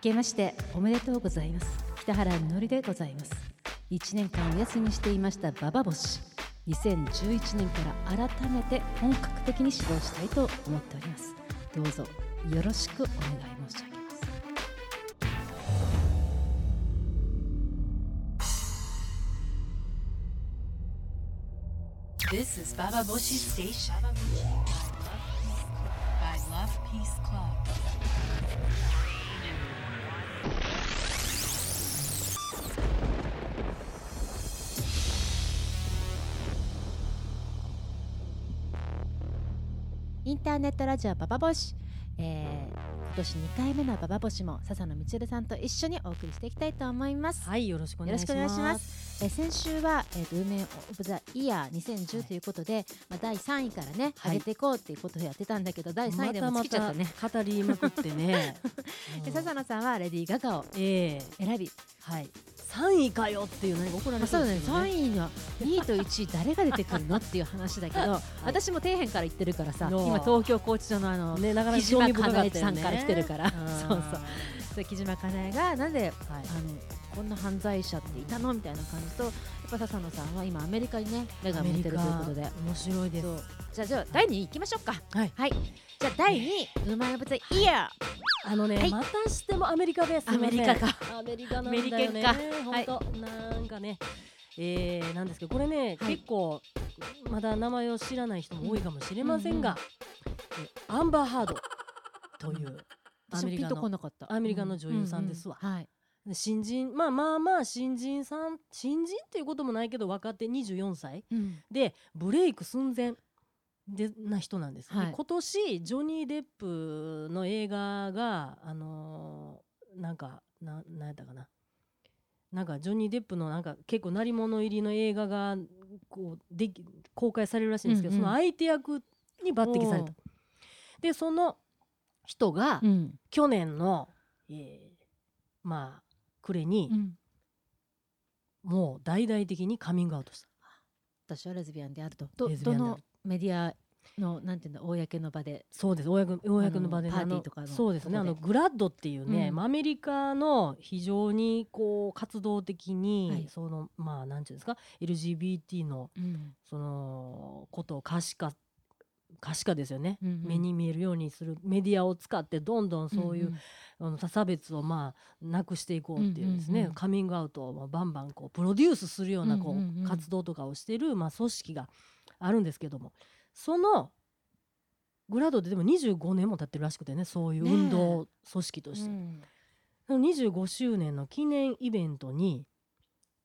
けましておめでとうございます。北原みのりでございます。1年間お休みしていましたババ星。2011年から改めて本格的に指導したいと思っております。どうぞよろしくお願い申し上げます。This is Baba Boshi Station. ターネットラジオババボシ、えー、今年2回目のババボシも笹野みさんと一緒にお送りしていきたいと思います。はい、よろしくお願いします。えー先週は、えーと、ウーメンオブザイヤー2010ということで、まあ、第3位からね、はい上げていこうっていうことをやってたんだけど、第3位でもま尽きちゃったね。また語りまくってね。で笹野さんはレディー・ガガをええ選び、はい。三位かよっていう何か怒らまあ、れそうだね。ですよ3位の2位と1位誰が出てくるのっていう話だけど、私も底辺から言ってるからさ今東京拘置所のあの、ね、木島かなえ。さんから来てるから。そうそう。で木島かなえがなんではい。あのこんな犯罪者っていたのみたいな感じと笹野さんは今アメリカにね目が向いてるということで。面白いです。じゃあじゃあ第2位いきましょうか。はい。はい。じゃあ第2位ウーマン・オブ・ザ・イヤあのね、はい。またしてもアメリカです。アメリカか。アメリカなんだよね。アメリカか。本当、なんかね。えー、なんですけどこれね、はい。結構まだ名前を知らない人も多いかもしれませんが、えアンバー・ハードという アメリカのアメリカの女優さんですわ。ううはい。で新人まあまあまあ新人さん新人っていうこともないけど若手24歳。うん。でブレイク寸前でな人なんです、ではい。今年ジョニー・デップの映画があのーなんかななんやったかな。なんかジョニー・デップのなんか結構鳴り物入りの映画がこうでき公開されるらしいんですけど、うんうん。その相手役に抜擢された。でその人がうん。去年の、えーまあ暮れにうん。もう大々的にカミングアウトした。私はレズビアンであると。どのメディアのなんていうんだ公の場で。そうです。公公の場でねパーティーとかのそうですね。あのグラッドっていうね、うん。まあアメリカの非常にこう活動的に、はい。そのまあなんていうんですか LGBT のうん。そのことを可視化可視化ですよね、うんうん。目に見えるようにする。メディアを使ってどんどんそういう、んんあの他差別をまあなくしていこうっていうですね、うんうんうんカミングアウトをまあバンバンこうプロデュースするようなこう、うんうん。うん活動とかをしているまあ組織があるんですけども。そのグラドででも25年も経ってるらしくてねそういう運動組織として、うん。その25周年の記念イベントに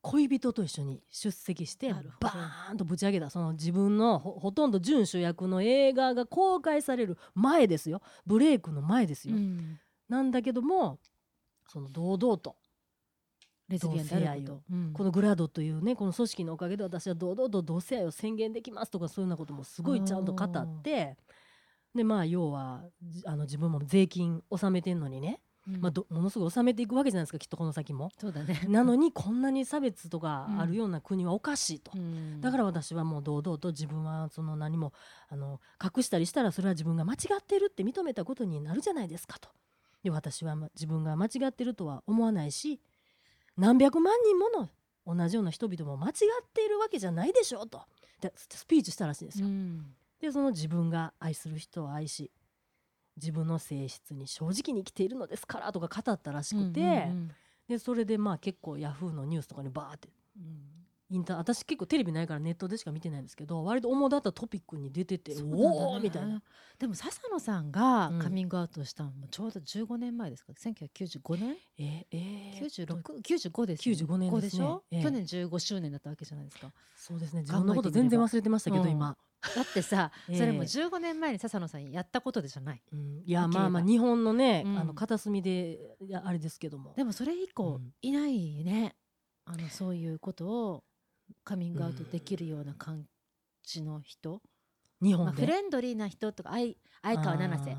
恋人と一緒に出席してバーンとぶち上げた。その自分のほほとんど準主役の映画が公開される前ですよ。ブレイクの前ですよ。うん。なんだけどもその堂々とレズビアンであること。うん。このグラドというねこの組織のおかげで私は堂々と同性愛を宣言できますとかそういうようなこともすごいちゃんと語ってでまあ要はじあの自分も税金納めてんのにね、うんまあ、どものすごい納めていくわけじゃないですかきっとこの先も。そうだね なのにこんなに差別とかあるような国はおかしいと。うんだから私はもう堂々と自分はその何もあの隠したりしたらそれは自分が間違ってるって認めたことになるじゃないですかと。で私はま自分が間違ってるとは思わないし何百万人もの同じような人々も間違っているわけじゃないでしょうとでスピーチしたらしいんですよ。うんでその自分が愛する人を愛し自分の性質に正直に生きているのですからとか語ったらしくて、うんうんでそれでまあ結構ヤフーのニュースとかにバーってうん。インター私結構テレビないからネットでしか見てないんですけど割と主だったトピックに出ててねおおみたいな。でも笹野さんがうん。カミングアウトしたのもちょうど15年前ですか？1995年？ええー。96 95ですよね95年ですね。でしょ、ええ。去年15周年だったわけじゃないですか。そうですね。自分のこと全然忘れてましたけど、うん。今、だってさ、ええ。それも15年前に笹野さんやったことでじゃない。うん。いやまあまあ日本のね、うん。あの片隅であれですけども。でもそれ以降うん。いないね、あのそういうことをカミングアウトできるような感じの人、まあ、日本で、フレンドリーな人とか相相川七瀬。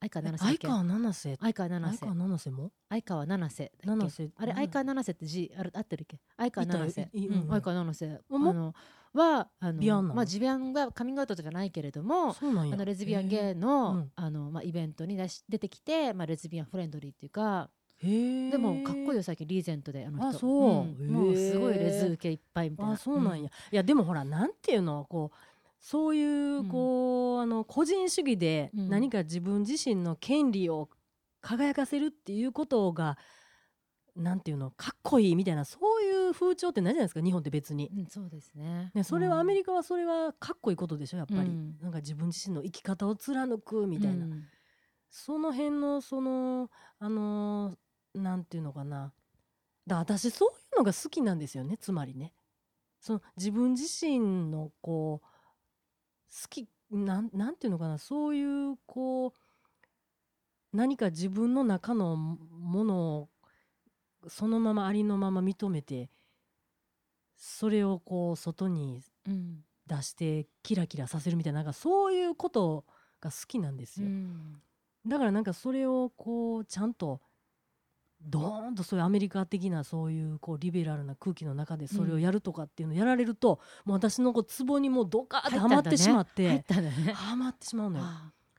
相川七瀬相川七瀬？相川七瀬。相川七瀬も？相川七瀬七瀬。あれ七相川七瀬って字ある合ってるっけ？相川七瀬。相川七瀬。あも？のはあのビアンなの？まあ自ビアンがカミングアウトじゃないけれどもあのレズビアンゲイへの,、うん。あのまあ、イベントに出し出てきて、まあ、レズビアンフレンドリーっていうかえでもかっこいいよ最近リーゼントであの人。あそう。ん。もうすごいレズ受けいっぱいみたいな。あそうなんや、いやでもほらなんていうのこうそういうこう、あの個人主義でうん。何か自分自身の権利を輝かせるっていうことが、なんていうのかっこいいみたいなそういう風潮ってないじゃないですか日本って別に。うん、うんそうですね。ね、それはアメリリカはそれはかっこいいことでしょやっぱり、うん。なんか自分自身の生き方を貫くみたいな、その辺のそのあのーなんていうのかな。だ私そういうのが好きなんですよねつまりね。その自分自身のこう好きなんなんていうのかな。そういうこう何か自分の中のものをそのままありのまま認めてそれをこう外にうん。出してキラキラさせるみたいななんかそういうことが好きなんですよ。うん。だからなんかそれをこうちゃんとドーンとそういうアメリカ的なそういうこうリベラルな空気の中でそれをやるとかっていうのをやられると、もう私のこうツボにもうドカーってはまってしまってはまってしまうのよ。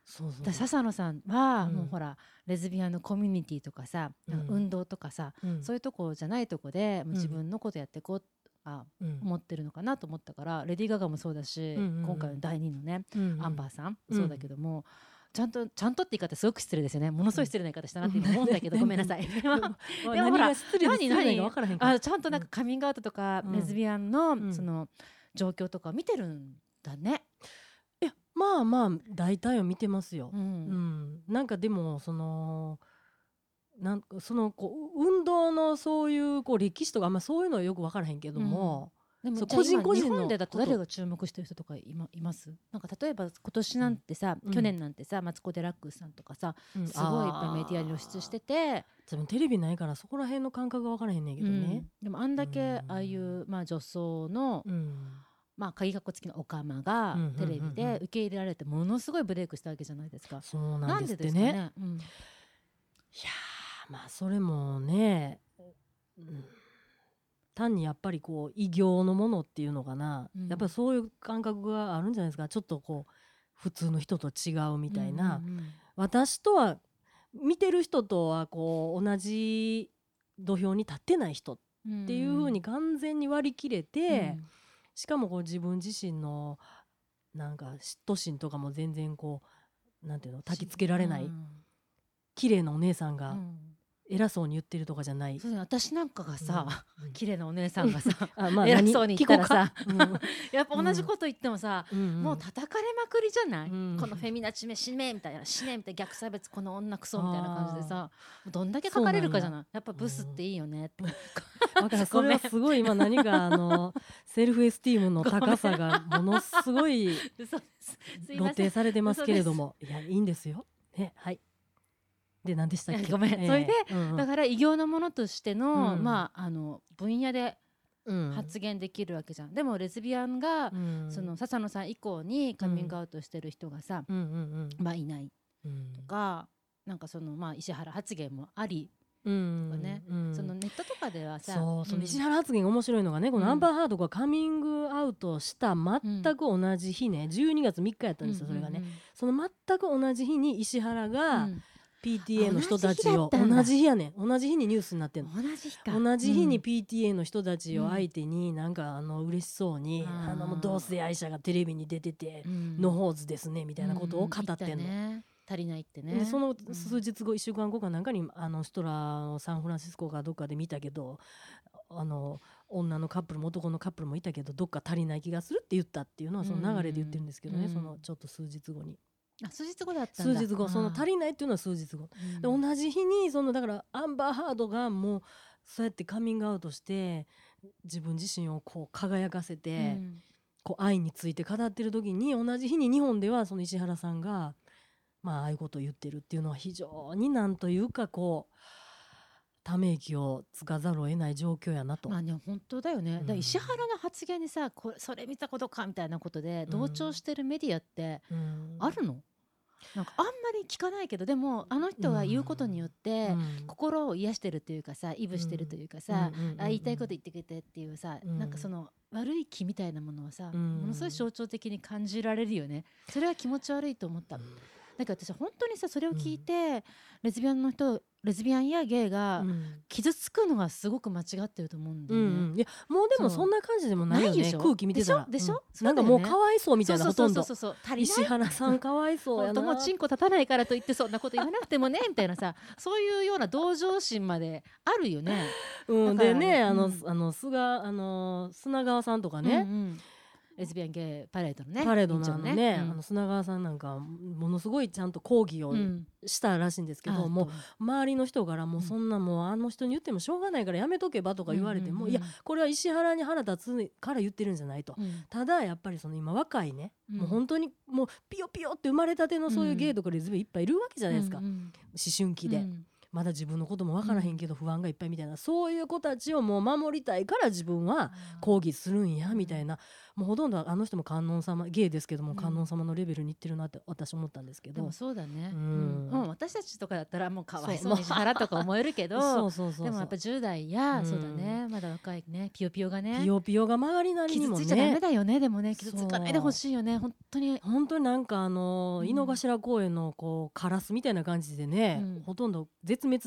あそうそう。だ笹野さんは、うんもうほらレズビアンのコミュニティとかさ、うん。運動とかさ、うん。そういうとこじゃないとこで自分のことやっていこうあうん。思ってるのかなと思ったから、レディー・ガガもそうだし、今回の第2のね、うんアンバーさん、うんそうだけどもちゃんとちゃんとって言い方すごく失礼ですよね。ものすごい失礼な言い方したなって今思うんだけど、う んごめんなさい。まあでもほ何らが失礼で失礼なのか分からへんから。あちゃんとなんかカミングアウトとか、うん。レズビアンの、ん。その状況とか見てるんだね。まあまあ大体を見てますよ。ううん。ん、なんかでもそのなんかそのこう運動のそういうこう歴史とかあんまそういうのはよく分からへんけども、でもそうじゃあ今個人個人の日本でだと誰が注目してる人とかいまいます？なんか例えば今年なんてさ、うん。去年なんてさマツコ・デラックスさんとかさ、うん。すごいいっぱいメディアに露出してて、自分テレビないからそこら辺の感覚が分からへんねんけどね。うん。でもあんだけうんああいう、まあ、女装の、うんまあ、鍵かっこ付きのオカマがうんうんうんうん。テレビで受け入れられてものすごいブレイクしたわけじゃないですか。そうななんんですね。ね？うん。いやーまあそれもね、うん。単にやっぱりこう異形のものっていうのかな、うん。やっぱりそういう感覚があるんじゃないですか。ちょっとこう普通の人と違うみたいな、うんうんうん。私とは見てる人とはこう同じ土俵に立ってない人っていう風に完全に割り切れて、しかもこう自分自身のなんか嫉妬心とかも全然こうなんていうの焚きつけられない、うん。綺麗なお姉さんが。うん偉そうに言ってるとかじゃない。そう私なんかがさ、うん。綺麗なお姉さんがさ あま偉そうに言ったらさうか。やっぱ同じこと言ってもさ、うん。うん。もう叩かれまくりじゃない、うん。このフェミナチメ死ねみたいな死ねみたいな逆差別この女クソみたいな感じでさどんだけ書かれるかじゃない？やっぱブスっていいよねって、だからそれはすごい今何かあのセルフエスティームの高さがものすごい露呈されてますけれども。いやいいんですよ。ねはい。で何でしたっけ？ごめん。それで、うんうん。だから異形のものとしての、うん。まああの分野でうん。発言できるわけじゃん、でもレズビアンが、うん。その笹野さん以降にカミングアウトしてる人がさ、うんうんまあいないうん。とかなんかそのまあ石原発言もあり、うんとかねうん。そのネットとかではさそうそのん。石原発言が面白いのがねこのうん。アンバーハードがカミングアウトした全く同じ日ね12月3日やったんですよそれがねうんうん。その全く同じ日に石原うがん PTA の人たちを同じ日やねん。同じ日にニュースになってんの。同じ日か。同じ日にうん PTA の人たちを相手になんかあの嬉しそうに、あのもう同性愛者がテレビに出てて、うん。のほうずですねみたいなことを語ってんの。足りないってね。でそのうん。数日後1週間後かなんかにあの人らをサンフランシスコかどっかで見たけどあの女のカップルも男のカップルもいたけどどっか足りない気がするって言ったっていうのはその流れで言ってるんですけどね、うん。そのちょっと数日後にあ数日後だったんだ。数日後その足りないっていうのは数日後。で同じ日にそのだからアンバーハードがもうそうやってカミングアウトして自分自身をこう輝かせて、こう愛について語ってる時に同じ日に日本ではその石原さんがまあああいうことを言ってるっていうのは非常になんというかこうため息をつかざるを得ない状況やなと。まあね本当だよね、だからうん石原の発言にさこれそれ見たことかみたいなことで同調してるメディアってうん。あるの、なんかあんまり聞かないけどでもあの人が言うことによって、うん。心を癒してるというかさイブしてるというかさ、うんうんうんうん。あ言いたいこと言ってくれてっていうさ、うん。なんかその悪い気みたいなものはさ、うん。ものすごい象徴的に感じられるよね。それは気持ち悪いと思った、だから私は本当にさそれを聞いて、レズビアンの人レズビアンやゲイがうん。傷つくのがすごく間違ってると思うんだよね、うん。うんいやもうでもそんな感じでもないよね。ないでしょ？空気見てたら。でしょ？でしょ？うん。なんかもうかわいそうみたいなほとんど。石原さんかわいそうや本な当もうチンコ立たないからといってそんなこと言わなくてもねみたいなさ。そういうような同情心まであるよね。うん、でねあの、うん。あの菅あの砂川さんとかね、うんうんレズビアンゲイパレードのねパレードのね委員長あの砂川さんなんかものすごいちゃんと抗議をうん。うんしたらしいんですけど、あもう周りの人からもううんそん。なもうあの人に言ってもしょうがないからやめとけばとか言われても、うんうんうんいやこれは石原に腹立つから言ってるんじゃないと。うん。ただやっぱりその今若いね、うん。もう本当にもうピヨピヨって生まれたてのそういうゲイとかレズビアンいっぱいいるわけじゃないですか、うんうん。思春期で、うんまだ自分のことも分からへんけど不安がいっぱいみたいな、そういう子たちをもう守りたいから自分は抗議するんやみたいな。もうほとんどあの人も観音様ゲイですけどもうん。観音様のレベルにいってるなって私思ったんですけど、そうだね、ううん。んうん私たちとかだったらもうかわいそうに石原とか思えるけど そうそうそうでもやっぱ10代や、うん。そうだね。まだ若いね。ピヨピヨがね。ピヨピヨが曲がりなりにも傷ついちゃダメねだよねでもね。傷つかないでほしいよね。本当に。本当になんかあのうん。井の頭公園のこうカラスみたいな感じでね、うん。ほとんど絶滅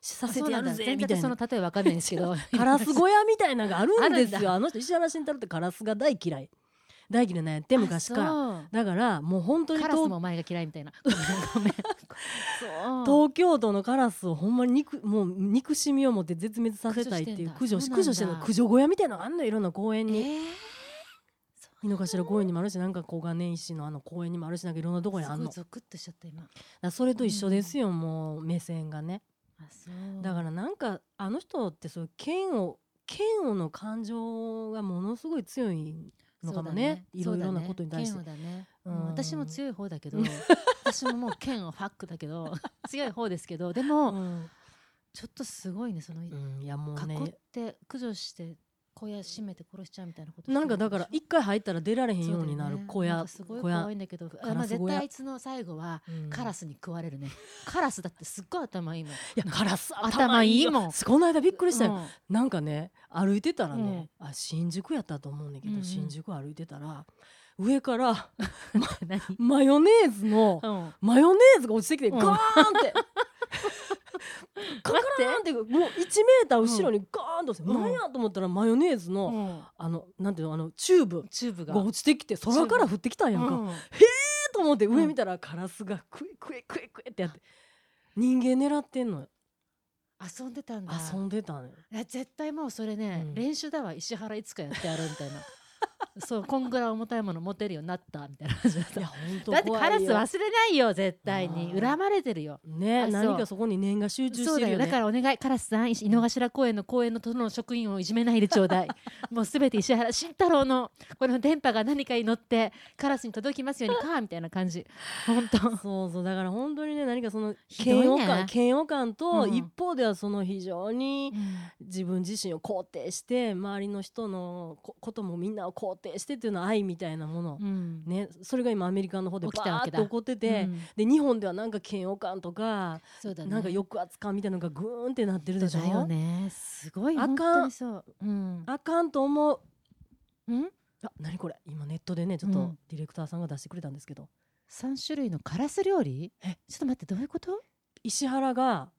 させてやるぜ全みたいな。然その例えわかんないんですけど。カラス小屋みたいなのがあるんですよ。あの人石原慎太郎ってカラスが大嫌い。大嫌い。なんやって昔から。らだからもう本当にカラス東もお前が嫌いみたいな。東京都のカラスをほんまに憎もう憎しみを持って絶滅させたいっていう駆駆除駆除してんの。駆除小屋みたいなのがあんのよ。いろんな公園に、えー井の頭公園にもあるしなんか小金井市のあの公園にもあるしなんかいろんなとこにあんの。すごとしちゃった今。らそれと一緒ですよ、もう目線がね。だからなんかあの人ってそう嫌悪嫌悪の感情がものすごい強いのかもね。いろいろなことに対して。ね。うん。うん私も強い方だけど 私ももう剣をファックだけど 強い方ですけどでも、うん。ちょっとすごいねその、うんいやもう囲っねて駆除して小屋閉めて殺しちゃうみたいなことなんかだから一回入ったら出られへんようになるね。小屋なんかすごい怖いんだけどあまあ絶対あいつの最後はうんカラスに食われるね、カラスだってすっごい頭いいもん。いやカラス頭いいもん。よこの間びっくりしたよ、うん。なんかね歩いてたらね、あ新宿やったと思うんだけど、うんうん。新宿歩いてたら上から 何？マヨネーズのうん。マヨネーズが落ちてきてうん。ガーンって。カラーンってもう1メーター後ろにガーンとして、うん。なんやと思ったらマヨネーズの、うん。あのなんていうのあのチューブチューブが。が落ちてきて空から降ってきたんやんか、うん。と思って上見たらカラスがクイクイクイクイってやって人間狙ってんのよ。遊んでたんだ。遊んでたのよ。いや絶対もうそれね、うん。練習だわ。石原いつかやってやるみたいなそうこんぐらい重たいもの持てるようになったみたいな感じだった。いや本当だってカラスは忘れないよ絶対に。恨まれてるよ。ね何かそこに念が集中してるよね。だからお願いカラスさん井の頭公園の公園の都の職員をいじめないでちょうだい。もうすべて石原慎太郎のこの電波が何かに乗ってカラスに届きますようにかみたいな感じ。本当。そうそうだから本当にね何かその嫌悪感嫌悪感と、うん。一方ではその非常に自分自身を肯定して周りの人のここともみんなを肯定してっていうのは愛みたいなもの、うん。ねそれが今アメリカの方で起きたわけだバーッと起こってて、うん。で日本ではなんか嫌悪感とか、そうだね。なんか抑圧感みたいなのがグーンってなってるでしょ？だよね。すごいあかん。う。うん。あかんと思う。うん？あ何これ？今ネットでねちょっとうん。ディレクターさんが出してくれたんですけど、3種類のカラス料理？え？ちょっと待ってどういうこと？石原が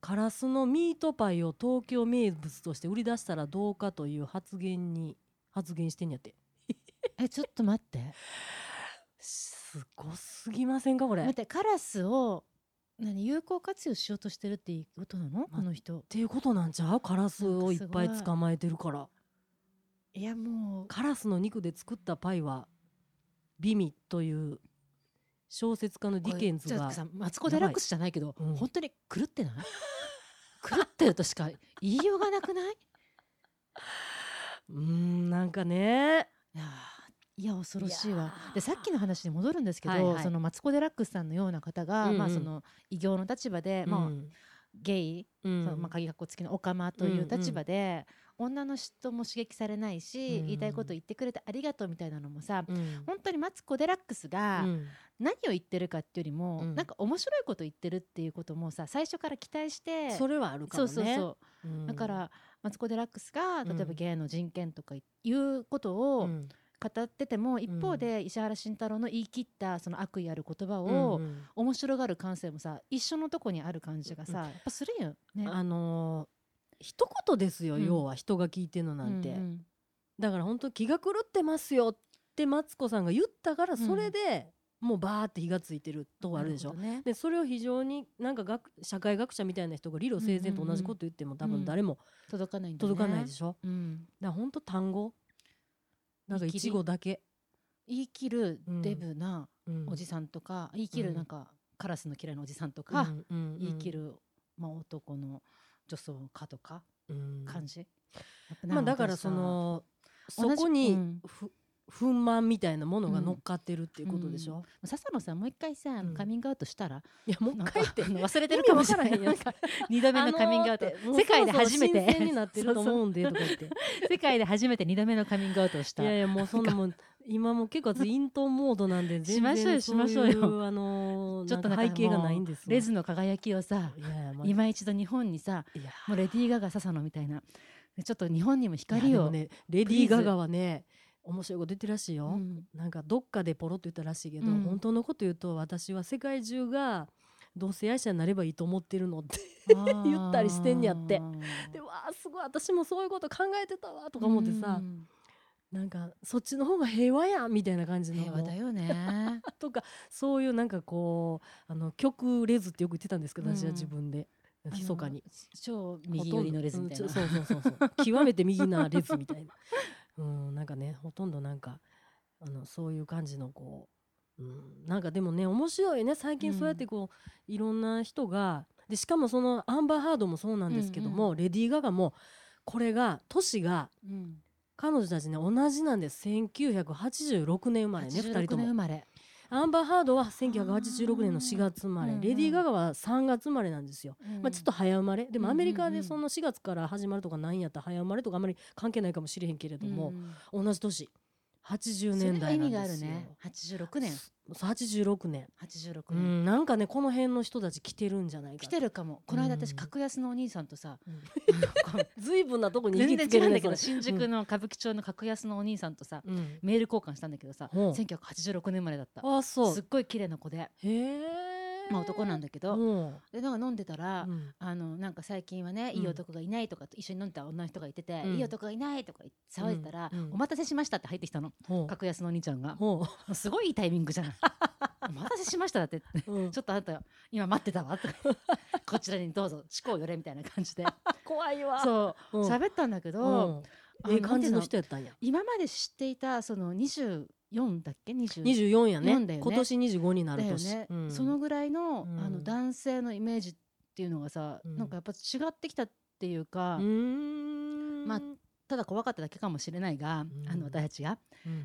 カラスのミートパイを東京名物として売り出したらどうかという発言に発言してんやって。えちょっと待って。すごすぎませんかこれ。っ待ってカラスを何有効活用しようとしてるっていうことなの？この人。ていうことなんちゃう？カラスをい。っぱい捕まえてるから。いやもう。カラスの肉で作ったパイは美味という小説家のディケンズがマツコ・デラックスじゃないけど、うん。本当に狂ってない？狂ってるとしか言いようがなくない？うーんなんかね。いやーいや恐ろしいわ。でさっきの話に戻るんですけど、はいはい。そのマツコ・デラックスさんのような方が、うんうん。まあ、その異形の立場で、まあ、うんゲイ、うん。そのまあ、鍵括弧付きのオカマという立場で、女の人も刺激されないし、うん。言いたいこと言ってくれてありがとうみたいなのもさ、うん。本当にマツコ・デラックスがうん。何を言ってるかっていうよりも、うん。なんか面白いこと言ってるっていうこともさ最初から期待してそれはあるかそもね。うそうそう。うん。だからマツコ・デラックスが例えばうんゲイの人権とかいうことをうん。語ってても、一方で石原慎太郎の言い切ったその悪意ある言葉を、面白がる感性もさ一緒のとこにある感じがさ、やっぱするよね。あのー一言ですよ、うん。要は人が聞いてるのなんて、うんうん。だから本当気が狂ってますよってマツコさんが言ったからん。それで、もうバーって火がついてるとこあるでしょ？ね。でそれを非常になんか学社会学者みたいな人が理路整然と同じこと言っても多分誰も届かないんだね。届かないでしょ、うん、だから本当単語。なんか一語だけ、言い切る。うんデブなうん。おじさんとか、言い切うん。るなんかカラスの嫌いなおじさんとか、うん。言い切る、まあ、男の女装家とかうん。感じ？まあだからそのそこにうん。ふ不満みたいなものが乗っかってるっていうことでしょ、笹野さんもう一回さ、あのうんカミングアウトしたら、いやもう一回って。忘れてるかもしれない。二度目のカミングアウト、世界で初めて。新鮮になってると思うんでとか言って。世界で初めて二度目のカミングアウトをした。いやいやもうそんなもん今もう結構私イントンモードなんで全然しましょうよしましょうよ。そういうあのーちょっと背景がないんですわ。レズの輝きをさいや今一度日本にさもうレディー・ガガ笹野みたいな。でちょっと日本にも光を、ねレディー・ガガはね面白いこと言ってるらしいよ、うん。なんかどっかでポロッと言ったらしいけど、うん。本当のこと言うと私は世界中が同性愛者になればいいと思ってるのって 言ったりしてんやって。でわあすごい私もそういうこと考えてたわとか思ってさう、ん。なんかそっちの方が平和やんみたいな感じの。平和だよね。とかそういうなんかこうあの極レズってよく言ってたんですけど、私は自分で。密かに。超右寄りのレズみたいな、ほとんどうんそうそうそうそう。極めて右なレズみたいなうんなんかねほとんどなんかあのそういう感じのこう、うん、なんかでもね面白いね最近そうやってこう、いろんな人がでしかもそのアンバーハードもそうなんですけども、うんレディー・ガガもこれが年がうん。彼女たちね同じなんです。1986年生まれね2人86とも。年生まれアンバーハードは1986年の4月生まれ、うんうんレディー・ガガは3月生まれなんですよ、まあ、ちょっと早生まれ。でもアメリカでその4月から始まるとかないんやったら早生まれとかあんまり関係ないかもしれへんけれども、同じ年80年代なんですよ。意味があるね。86年。そう86年、86年、うん、なんかねこの辺の人たち来てるんじゃないか来てるかも。この間私うん。格安のお兄さんとさ、ずいぶんなとこに行全きつけるんだけど新宿の歌舞伎町の格安のお兄さんとさ、うん。メール交換したんだけどさほう。1986年生まれだった。あそう。すっごい綺麗な子で。へえまあ男なんだけど、うん。でなんか飲んでたら、うん。あのなんか最近はね、うん。いい男がいないとか一緒に飲んでた女の人がいてて、うん。いい男がいないとか騒いでたら、お待たせしましたって入ってきたの。格安のお兄ちゃんが。もほう。すごいいいタイミングじゃない お待たせしましただって。ちょっとあなた今待ってたわとか。こちらにどうぞ思考よれみたいな感じで。怖いわ。そう。うん。喋ったんだけど、ええ感じの人やったんや。今まで知っていたその24だっけ？20 24やね。4だよね。今年25になる年、ね、うん。そのぐらいの,、うん。あの男性のイメージっていうのがさ、うん。なんかやっぱ違ってきたっていうか、うーん。まあただ怖かっただけかもしれないが、うん。あの私たちが、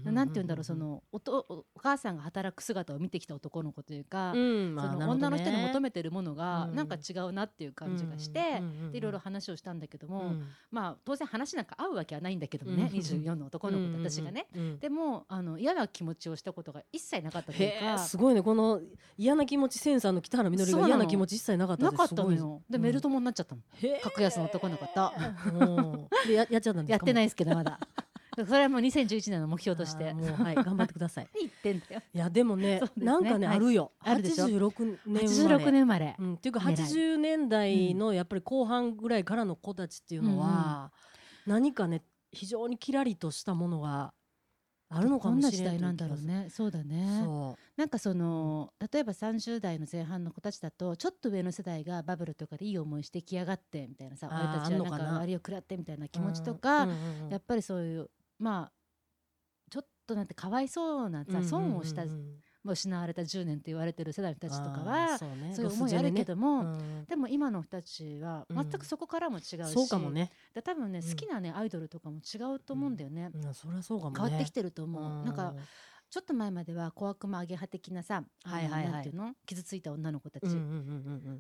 うん。なんて言うんだろうそのおとおお母さんが働く姿を見てきた男の子というか、うん。まあその女の人に求めてるものがうん。なんか違うなっていう感じがして、でいろいろ話をしたんだけども、うん。まあ当然話なんか合うわけはないんだけどもね、うん24の男の子と私がね。でもあの嫌な気持ちをしたことが一切なかったというかすごいね。この嫌な気持ちセンサーの北原みのりが嫌な気持ち一切なかったなかったのよ。で、うん。メル友になっちゃったの。格安の男の子と。うん。でややっちゃったんですか？やってないいですけどまだ。それはもう2011年の目標として。もうはい頑張ってください 言ってんだよ。いやでもねねなんかねはいあるよあるでしょ？86年生まれ86年生まれう。ん、っていうか狙い80年代のやっぱり後半ぐらいからの子たちっていうのは、何かね非常にキラリとしたものがあるのかもしれない時代なんだろうね。そうだね。そなんかその例えば30代の前半の子たちだとちょっと上の世代がバブルとかでいい思いしてきやがってみたいなさ俺たちはなんかな？か割を食らってみたいなう気持ちとか、やっぱりそういうまあちょっとなんてかわいそうなさ、うん。損をした、失われた10年と言われてる世代の人たちとかあはーそういう思いあるけども、でも今の人たちはうん。全くそこからも違うし、うんそうかもね、で多分ね、うん。好きなねアイドルとかも違うと思うんだよね、うん、そりゃそうかもね。変わってきてると思う、なんかちょっと前までは小悪魔アゲハ的なさ、はいはいはい。なんていうの？傷ついた女の子たち、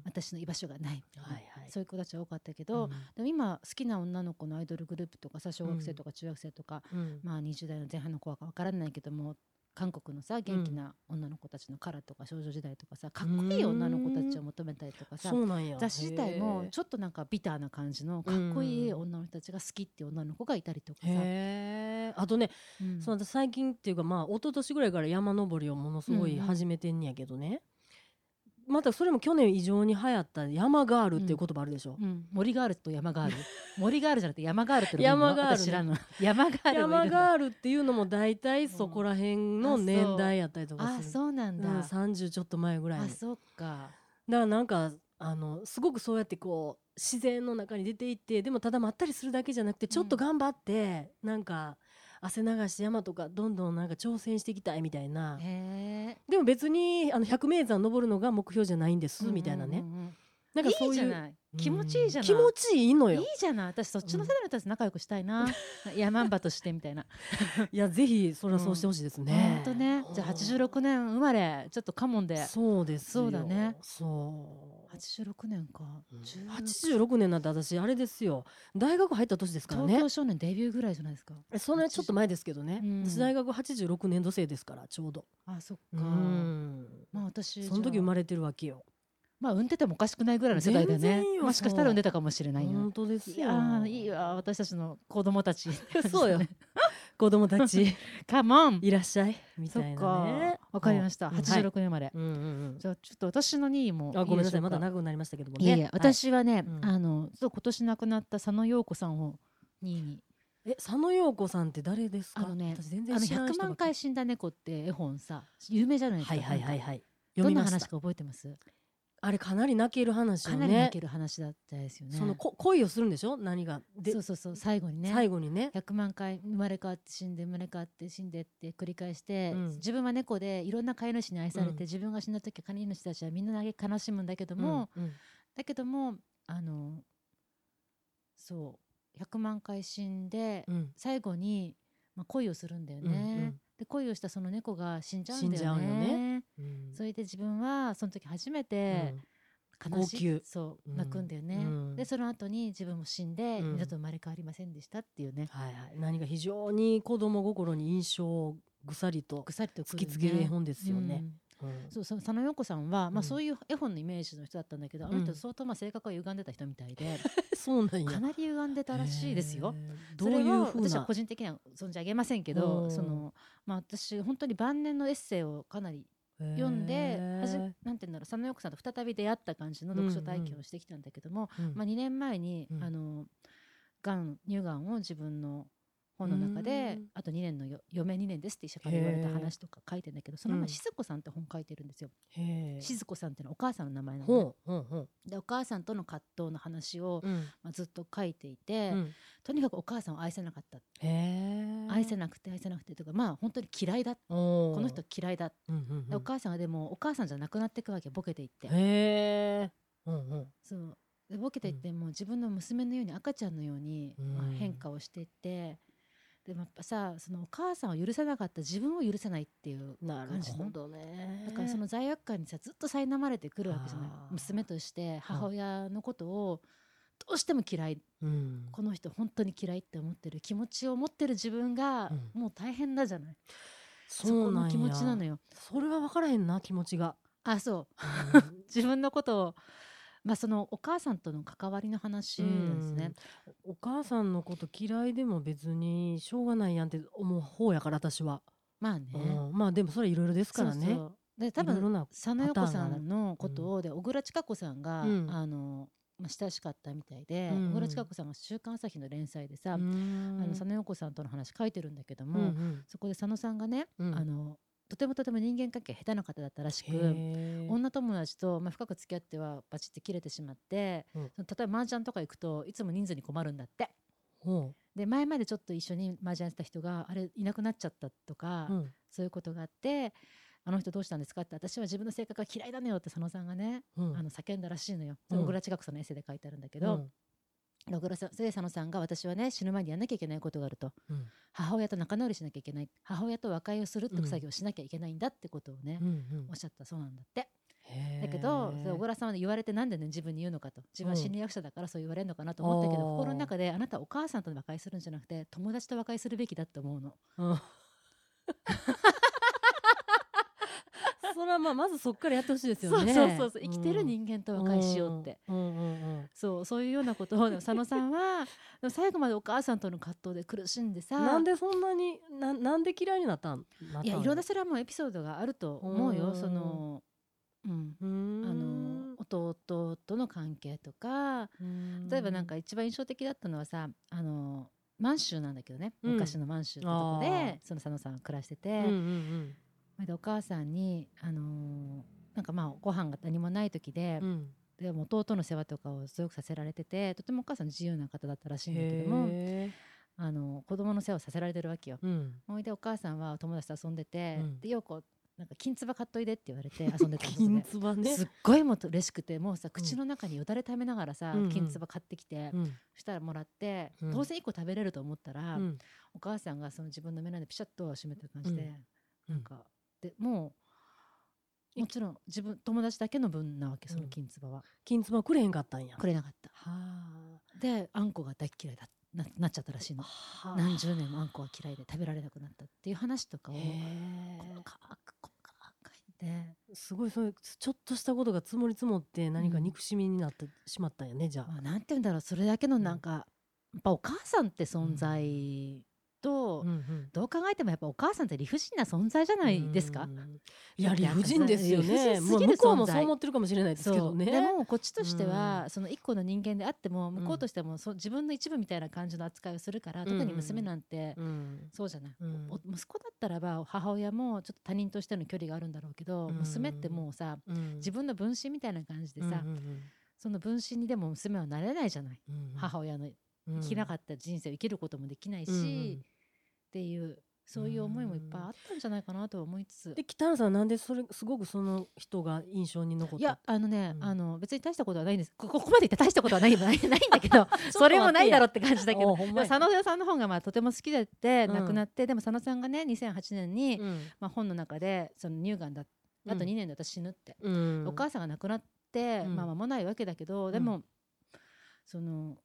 私の居場所がないはいはい。そういう子たちが多かったけど、うん。でも今好きな女の子のアイドルグループとかさ小学生とか中学生とか、うん。まあ20代の前半の子は分からないけども韓国のさ元気な女の子たちのカラとか少女時代とかさかっこいい女の子たちを求めたりとかさ、雑誌自体もへちょっとなんかビターな感じのかっこいい女の人たちが好きっていう女の子がいたりとかさ、あとね、うん。その私最近っていうかまあ一昨年ぐらいから山登りをものすごい始めてんやけどね、またそれも去年異常に流行った山ガールっていう言葉あるでしょ、うん、森ガールと山ガール。森ガールじゃなくて山ガールっての山ガール知らんの山ガール山ガールっていうのも大体そこら辺の年代やったりとかあする。そうなんだ、うん、30ちょっと前ぐらいに。あそっか。だからなんかあのすごくそうやってこう自然の中に出ていってでもただまったりするだけじゃなくてちょっと頑張って、なんか汗流して山とかどんどんなんか挑戦していきたいみたいな。でも別にあの百名山登るのが目標じゃないんですみたいなね、うんうんうんなんかそういういいじゃない。気持ちいいじゃない。気持ちいいのいいよじゃない。私そっちの世代の人たちと仲良くしたいな、山んばとしてみたいな。いやぜひそれはそうしてほしいですね、ほん。とね。じゃあ86年生まれちょっとカモンで。そうですよ。そうだね。そう。86年か、うん。10 86年なんて私あれですよ。大学入った年ですからね。東京少年デビューぐらいじゃないですか。えそんなにちょっと前ですけどね、うん。私大学86年度生ですからちょうど。あそっか、うん。まあ私その時生まれてるわけよまあ産んでてもおかしくないぐらいの世代だよね。もしかしたら産んでたかもしれないよ。本当ですよ。いやーいいわ私たちの子供たち。そうよ。子供たち。カモン。いらっしゃいみたいなね。か。わかりました。うん。はい86年生まれ、うんうんうん。じゃあちょっと私の2位もあごめんなさい。まだ長くなりましたけどもね。いや私はね、うん。あのそう今年亡くなった佐野陽子さんを2位に。え佐野陽子さんって誰ですか？あのねあの100然知らない人ばっかり。万回死んだ猫って絵本さ有名じゃないですかはいはいはいはい。どんな話か覚えてます？あれかなり泣ける話よね。かなり泣ける話だったですよね。そのこ恋をするんでしょ？何が？でそうそうそう。最後にね。最後にね。100万回生まれ変わって死んで生まれ変わって死んでって繰り返して、うん。自分は猫でいろんな飼い主に愛されて、うん。自分が死んだ時飼い主たちはみんな悲しむんだけども、うん。うん。だけどもあのそう100万回死んで、うん。最後に、まあ、恋をするんだよね、うんうんで恋をしたその猫が死んじゃうんだよね。うん。それで自分はその時初めてうん。悲しい、号泣。そううん。泣くんだよね、うん。でその後に自分も死んで、うん。二度と生まれ変わりませんでしたっていうね。はいはい、何か非常に子供心に印象をぐさりとぐさりとく突きつける絵本ですよね。うんうんそうその佐野陽子さんは、まあ、うん。そういう絵本のイメージの人だったんだけど、あの人うん相当まあ性格が歪んでた人みたいで、そうなんや。かなり歪んでたらしいですよ。どういう私は個。人的には存じ上げませんけうどん。その、まあ、私本当に晩年のエッセイをかなり読んでなんて言うんだろう佐野陽子さんと再び出会った感じの読書体験をしてきたんだけども、うん。まあ、2年前に、うん。あのがん乳がんを自分の本の中でうん。あと2年のよ余命2年ですって医者から言われた話とか書いてんだけどそのうん。前静子さんって本書いてるんですよ。静子さんっていうのはお母さんの名前なの、ね、ほうほうほう。でお母さんとの葛藤の話を、うん。まあ、ずっと書いていて、うん。とにかくお母さんを愛せなかった。愛せなくて愛せなくてとかまあ本当に嫌いだ。ここの人嫌いだ、お母さんはでもお母さんじゃなくなっていくわけボケていって。そう。でボケていってもう自分の娘のように赤ちゃんのように、変化をしていってでもやっぱさそのお母さんを許せなかった自分を許せないっていう感じの。ほどね。だからその罪悪感にさずっと苛まれてくるわけじゃない。娘として母親のことをどうしても嫌い。うん。この人本当に嫌いって思ってる気持ちを持ってる自分がうん。もう大変だじゃない、そそうなんや。この気持ちなのよ。それは分からへんな気持ちが。あそう。うん。自分のことをまあそのお母さんとの関わりの話なんですね、うん。お母さんのこと嫌いでも別にしょうがないやんって思う方やから私は、まあね、うん。まあでもそれいろいろですからね。そうそう。で多分佐野陽子さんのことをで小倉千佳子さんが、うん。あのまあ、親しかったみたいで、うん。うん小倉千佳子さんが「週刊朝日」の連載でさ、ああの佐野陽子さんとの話書いてるんだけども、そこで佐野さんがね、うん。あのとてもとても人間関係下手な方だったらしく女友達と、まあ、深く付き合ってはバチって切れてしまって、うん。例えば麻雀とか行くといつも人数に困るんだって。ほで前までちょっと一緒に麻雀した人があれいなくなっちゃったとか、ううん。そういうことがあってあの人どうしたんですか？って私は自分の性格が嫌いだのよって佐野さんがね、うん。あの叫んだらしいのよ、うん。小倉千佳子さんのエッセイで書いてあるんだけど、小倉さんで佐野さんが私はね死ぬ前にやんなきゃいけないことがあると。うん。母親と仲直りしなきゃいけない。母親と和解をするってうん。作業をしなきゃいけないんだってことをね、うんうん。おっしゃったそうなんだって。だけど小倉さんはね言われてなんでね自分に言うのかと。自分は心理学者だからそう言われるのかなと思ったけど、うん心の中であなたはお母さんと和解するんじゃなくて友達と和解するべきだって思うの。うんそれはまあまずそっからやってほしいですよね。そうそうそう。生きてる人間と和解しようって、うんうんうんうん。そうそういうようなことを佐野さんは 最後までお母さんとの葛藤で苦しんでさ。なんでそんなにななんで嫌いになったんいやいろんなそれはもうエピソードがあると思うよ。うん。その、うん、うーん。あの弟との関係とか。例えばなんか一番印象的だったのはさあの満州なんだけどね、うん。昔の満州ってとこあでその佐野さんが暮らしてて、うんうんうんでお母さんに、あのーなんかまあご飯が何もない時で,、うん。でも弟の世話とかをすごくさせられててとてもお母さん自由な方だったらしいんだけども、へあの子供の世話をさせられてるわけよ。ーうん。ほいでお母さんは友達と遊んでて、うん。でようこなんか金唾買っといでって言われて 遊んでたんです金ね。つばね。すっごいもう嬉しくてもうさ口の中によだれためながらさ、うんうん。金唾買ってきて、うん。そしたらもらって、うん。当然1個食べれると思ったら、うん。お母さんがその自分の目の前でピシャッと閉めてる感じで、うん。なんかでもうもちろん自分友達だけの分なわけそのうん。金唾は、金つばくれへんかったんや。くれなかった。はであんこが大っ嫌いだななっちゃったらしいの。あ。何十年もあんこが嫌いで食べられなくなったっていう話とかをへ細かく細かく書いて。ーすごいそういうちょっとしたことが積もり積もって何か憎しみになってしまったんやねじゃあ。まあ、なんて言うんだろうそれだけのなんか、やっぱお母さんって存在と、うんうん。どう考えてもやっぱお母さんって理不尽な存在じゃないですか？う。ん。いや理不尽ですよね。もう向こうもそう思ってるかもしれないですけどね。でもこっちとしては、うん。その一個の人間であってもん。向こうとしてもそ自分の一部みたいな感じの扱いをするから、特に娘なんて、うん。そうじゃない、息子だったらば母親もちょっと他人としての距離があるんだろうけど、うん。娘ってもうさうん。自分の分身みたいな感じでさ、その分身にでも娘はなれないじゃない、うん母親のうん。生きなかった人生を生きることもできないし、っていうそういう思いもいっぱいあったんじゃないかなとは思いつつ。で北原さんなんでそれすごくその人が印象に残った？いやあのね、うん。あの別に大したことはないんです。こ ここまで言って大したことはないない ないんだけどそれもないだろうって感じだけど。佐野さんの本がまあとても好きでってうん。亡くなって、でも佐野さんがね2008年に、うん。まあ、本の中でその乳がんだあと2年で私死ぬって、うん。お母さんが亡くなって、うん。まあ間もないわけだけどでも、その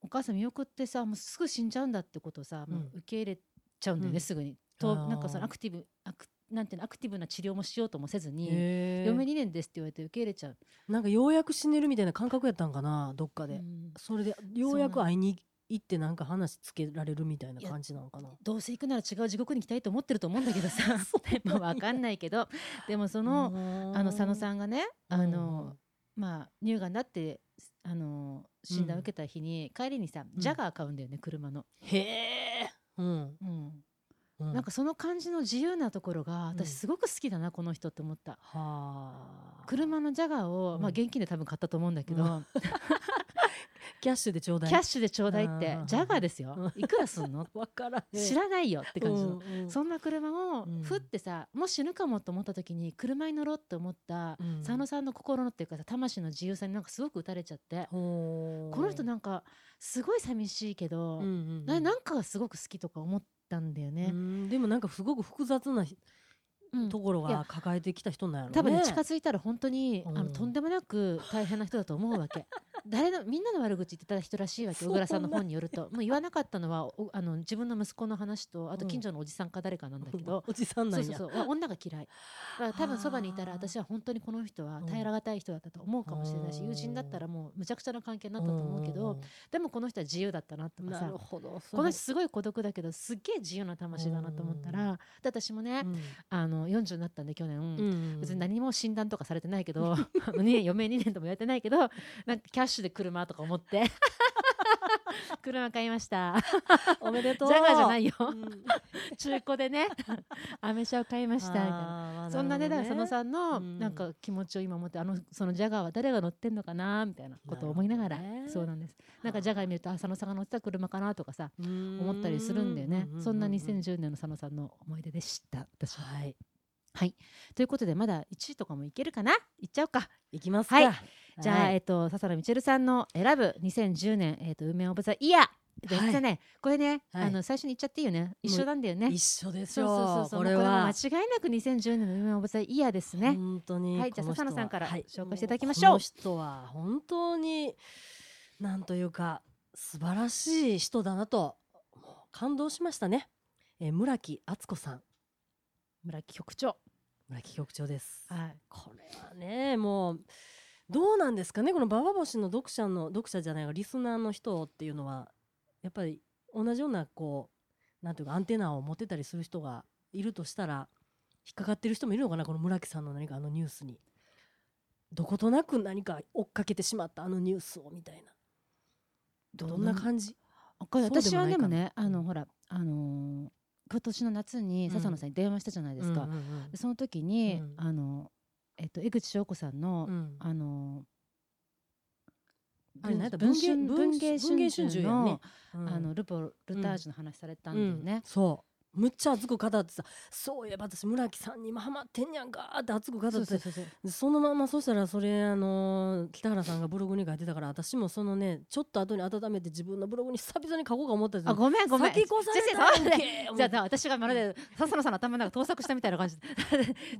お母さん見送ってさもうすぐ死んじゃうんだってことをさ、もう受け入れちゃうんだよね、うんすぐに。となんかそのアクティブアクなんていうのアクティブな治療もしようともせずに、嫁2年ですって言われて受け入れちゃう。なんかようやく死ねるみたいな感覚やったんかなどっかで、うん。それでようやく会いに行ってなんか話つけられるみたいな感じなのかな。どうせ行くなら違う地獄に行きたいと思ってると思うんだけどさ。まあ分かんないけど。でもそのあの佐野さんんがねあの、まあ乳がんだってあの診断を受けた日に、帰りにさジャガー買うんだよね車の、へえ、うん。うん。うん、なんかその感じの自由なところが私すごく好きだな、この人って思った。はあ。車のジャガーを、うん。まあ現金で多分買ったと思うんだけど、うん。キャッシュでちょうだい。キャッシュでちょうだいってうん。ジャガーですよ。うん。いくらすんの？わから知らないよって感じの、うんうんそんな車をうん。ふってさ、もう死ぬかもと思った時に車に乗ろうって思ったうん。佐野さんの心のっていうかさ魂の自由さになんかすごく打たれちゃって、この人なんかすごい寂しいけど、うんうんうんななんかがすごく好きとか思ったんだよね。うんでもなんかすごく複雑なところが抱えてきた人なんやろね。多分ね近づいたら本当に、あうん。のとんでもなく大変な人だと思うわけ。誰のみんなの悪口言ってた人らしいわけそう小倉さんの本によると。もう言わなかったのはおあの自分の息子の話とあと近所のおじさんか誰かなんだけど、おじさんなそんや。うそうそう。わ女が嫌い。だから多分そばにいたらはあ私は本当にこの人はうん。耐えらがたい人だったと思うかもしれないし、うん。友人だったらもうむちゃくちゃな関係になったと思うけど、でもこの人は自由だったなとかさ。なるほどこの人すごい孤独だけどすっげえ自由な魂だなと思ったら、で私もね、うん。あの40になったんで去年、うん。別に何も診断とかされてないけど 2年余命2年とも言われてないけどなんかキャッシュで車とか思って 車買いました。おめでとう。ジャガーじゃないよ。うん。中古でねアメ車を買いました。みたいな。そんなねだから佐野さんのうん。なんか気持ちを今持ってあのそのジャガーは誰が乗ってんのかなみたいなことを思いながらそうなんです。なんかジャガー見るとあ佐野さんが乗ってた車かなとかさうん。思ったりするんだよね。そんな2010年の佐野さんの思い出でした。私は。はい。はい。ということでまだ1位とかもいけるかな？いっちゃおうか。いきますか。はいじゃあ、はいえっと笹野みちるさんの選ぶ2010年えっと梅オブザイヤー。はね、これね、はいあの最初に言っちゃっていいよね。一緒なんだよね。一緒ですそうよそうそうそう。これは間違いなく2010年の梅オブザイヤーですね。本当にはいじゃあ笹野さんからはい紹介していただきましょうこの人は本当になんというか素晴らしい人だなと感動しましたね、えー村木敦子さん村木局長。村木局長ですはい。これはねもうどうなんですかね？このババ星の読者の読者じゃないがリスナーの人っていうのはやっぱり同じようなこうなんていうかアンテナを持ってたりする人がいるとしたら引っかかってる人もいるのかな？この村木さんの何かあのニュースに。どことなく何か追っかけてしまったあのニュースをみたいな。どんな感じ？これ私はでもね、あのうん。ほらあのー今年の夏にうん笹野さんに電話したじゃないですか。うんうんでその時に、うん。あのえっと江口翔子さんの、うん。うんあの文芸文芸春秋の、うん。あのルポルタージュの話されたんだうん。よね。そうむっちゃ熱く語ってさそういえば私村木さんに今ハマってんやんかって熱く語ってそのままそしたらそれあのー北原さんがブログに書いてたから私もそのねちょっと後に温めて自分のブログに久々に書こうか思ったあごめんごめん。先越された。やんけじゃあじゃあ私がまるで笹野さんの頭の中盗作したみたいな感じ。で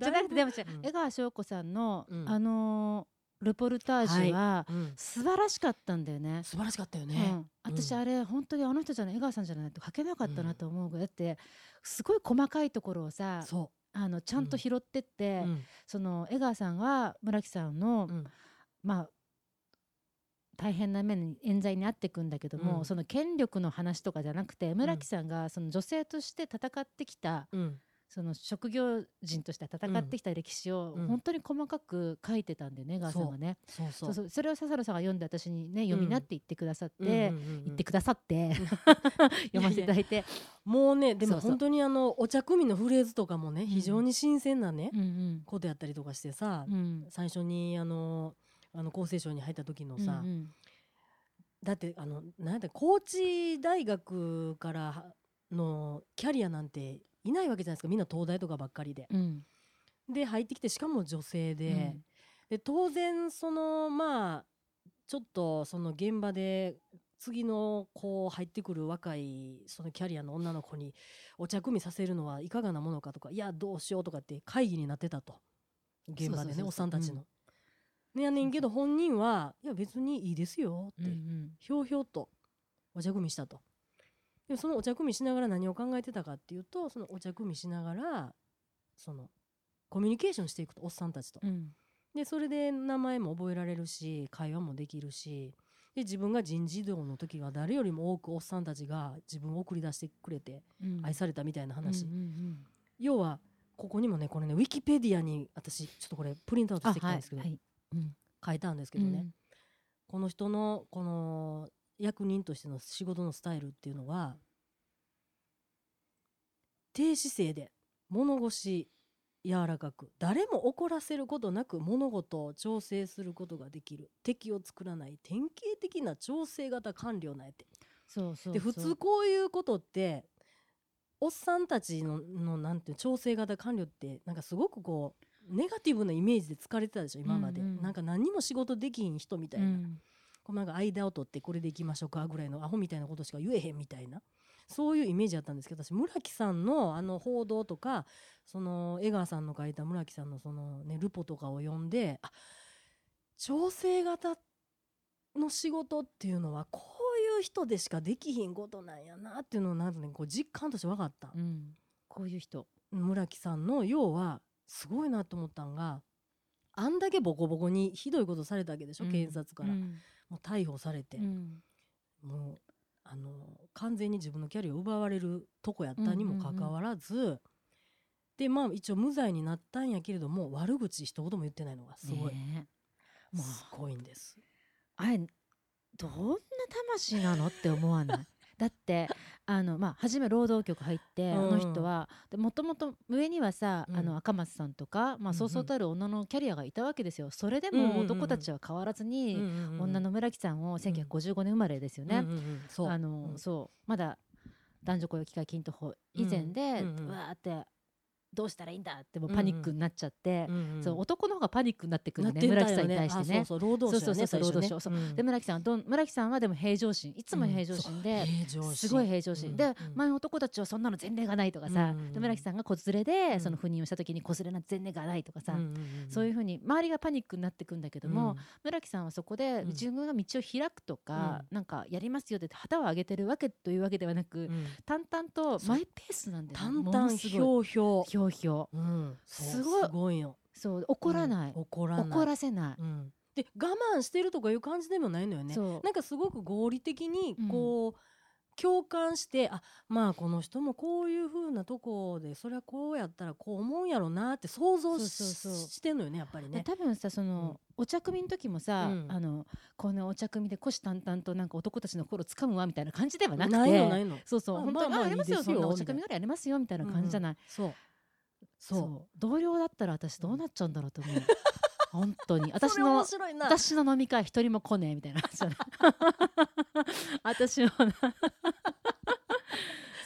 じゃなくてでも江川翔子さんの、うん。あのールポルタージュはうん。素晴らしかったんだよね。素晴らしかったようねん、私うん。あれ本当にあの人じゃない江川さんじゃないと書けなかったなと思うだってすごい細かいところをさそあのちゃんと拾ってっうて、うん。その江川さんは村木さんの、うん。まあ大変な面に冤罪に遭っていくんだけども、うん。その権力の話とかじゃなくて村木さんがその女性として戦ってきた、うんその職業人として戦ってきた歴史をうん。本当に細かく書いてたんだよね、江川さんがね。それを笹野さんが読んで私にね読みなって言ってくださって、うんうんうんうん。言ってくださって 読ませていただいて。もうねでも本当にあのお茶組のフレーズとかもね非常に新鮮なねうんうん。ことやったりとかしてさうん。最初にあのあの厚生省に入った時のさ、うんうん。だってあのなんやった高知大学からのキャリアなんていないわけじゃないですか。みんな東大とかばっかりで。うん。で入ってきてしかも女性で,、うん。で当然そのまあちょっとその現場で次のこう入ってくる若いそのキャリアの女の子にお茶組みさせるのはいかがなものかとかいやどうしようとかって会議になってたと現場でねおっさんたちの。うん。ねやねんけど本人はいや別にいいですよって、うんうん。ひょうひょうとお茶組みしたと。でそのお茶組みしながら何を考えてたかっていうとそのお茶組みしながらそのコミュニケーションしていくとおっさんたちと。うんでそれで名前も覚えられるし会話もできるしで自分が人事異動の時は誰よりも多くおっさんたちが自分を送り出してくれてうん。愛されたみたいな話、うんうんうん要はここにもねこれねウィキペディアに私ちょっとこれプリントアウトしてきたんですけど、あはいはい。うん。書いたんですけどね、この人のこの役人としての仕事のスタイルっていうのは低姿勢で物腰柔らかく誰も怒らせることなく物事を調整することができる敵を作らない典型的な調整型官僚なんやって。そうそうで普通こういうことっておっさんたちののなんて調整型官僚ってなんかすごくこうネガティブなイメージで疲れてたでしょ今まで、うんうん。なんか何にも仕事できひん人みたいな、うんこうなんか間を取ってこれでいきましょうかぐらいのアホみたいなことしか言えへんみたいな。そういうイメージだったんですけど私村木さんのあの報道とかその江川さんの書いた村木さんのそのねルポとかを読んであ調整型の仕事っていうのはこういう人でしかできひんことなんやなっていうのをなんとねこう実感として分かった、うん。こういう人。村木さんの要はすごいなと思ったんがあんだけボコボコにひどいことされたわけでしょ、うん。検察から、うんもう逮捕されて、うん。もうあの完全に自分のキャリアを奪われるとこやったにもかかわらず、でまあ一応無罪になったんやけれども悪口一言も言ってないのがすごい、ねえ。もうすごいんです。あれどんな魂なのって思わない？だってあの、まあ、初め労働局入って、うん。あの人はもともと上にはさ、うん。あの赤松さんとか、まあ、うんうん。そうそうたる女のキャリアがいたわけですよ。それでうんうんうん。も男たちは変わらずに、女の村木さんを1955年生まれですよね。まだ男女雇用機会均等法以前で、うんうんうん。わーってどうしたらいいんだってもうパニックになっちゃって、うんうん。そう男の方がパニックになってくるねってたよ村木さんに対してね。あ。そうそう労働者よねそうそうそう労働者そう。うん。で村木さんはどん村木さんはでも平常心。いつも平常心で、平常心。すごい平常心、で、うんうん。前男たちはそんなの前例がないとかさ、うんうんうん。で村木さんが子連れで、うん。その不妊をした時に子連れな前例がないとかさ、うんうんうん。そういうふうに周りがパニックになってくんだけども、村木さんはそこでうん。自分が道を開くとか、なんかやりますよって旗を上げてるわけというわけではなく、うん。うん淡々とマイペースなんだよね。淡々ひょうひょうひょううん。すごい。よ。うそう怒らない、うん。怒らない。怒らせない、うん。で我慢してるとかいう感じでもないのよね。なんかすごく合理的にうん。こう、共感してあまあこの人もこういう風なとこでそれはこうやったらこう思うんやろうなって想像しそうそうそう。してんのよねやっぱりね。多分さその、お茶組の時もさ、うん。あのこのお茶組で虎視眈々となんか男たちの心掴むわみたいな感じではなくて。ないのないの。そうそう。あ本当に、まあまありますよ。いいですよ。そんなお茶組ぐらいやりますよみたいな感じじゃない、そうそう。同僚だったら私どうなっちゃうんだろうと思う。本当に。私の。私の飲み会一人も来ねえみたいな感じじゃない。私もな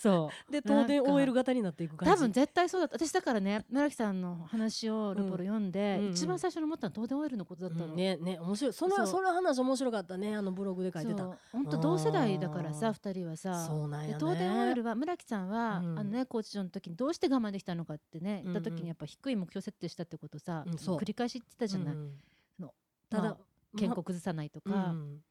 そう。で東電 OL 型になっていく感じ。多分絶対そうだった。私だからね村木さんの話をルポル読んで、うんうん。一番最初に思ったのは東電オイルのことだったの、うん。ねね面白い。そのその話面白かったねあのブログで書いてた。本当同世代だからさうん二人はさ。そうなんやね。で東電オイルは村木さんは、うん。あのねコーチの時にどうして我慢できたのかってね言った時にやっぱ低い目標設定したってことさ、繰り返し言ってたじゃない、ただまあ健康崩さないとか、うん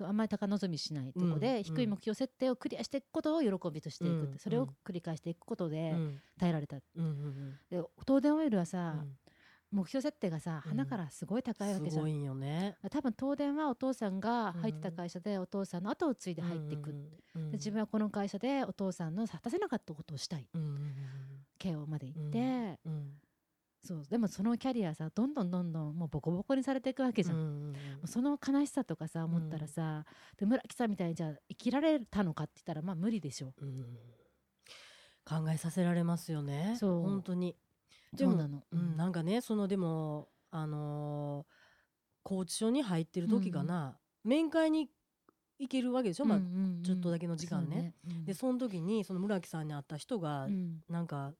そうあんまり高望みしないとこで、うん低い目標設定をクリアしていくことを喜びとしていくって、うんそれを繰り返していくことでうん。耐えられた、うんうんで東電オイルはうさ、ん。目標設定がさうん。花からすごい高いわけじゃん、すごいんよね。多分東電はお父さんが入ってた会社でお父さんの後を継いで入っていく、うん自分はこの会社でお父さんの果たせなかったことをしたい。うんうん慶応まで行うんって、うんうんそうでもそのキャリアさどんどんどんどんもうボコボコにされていくわけじゃん、もうんうんうん。うその悲しさとかさ思ったらさ、で村木さんみたいにじゃあ生きられたのかって言ったらまあ無理でしょ。うん。考えさせられますよね。そう。本当に。でもそうなの、うん、なんかねそのでもあのー拘置所に入ってる時かな、面会に行けるわけでしょ、まあうんうんうんちょっとだけの時間ね。そううん。でその時にその村木さんに会った人がうん。なんか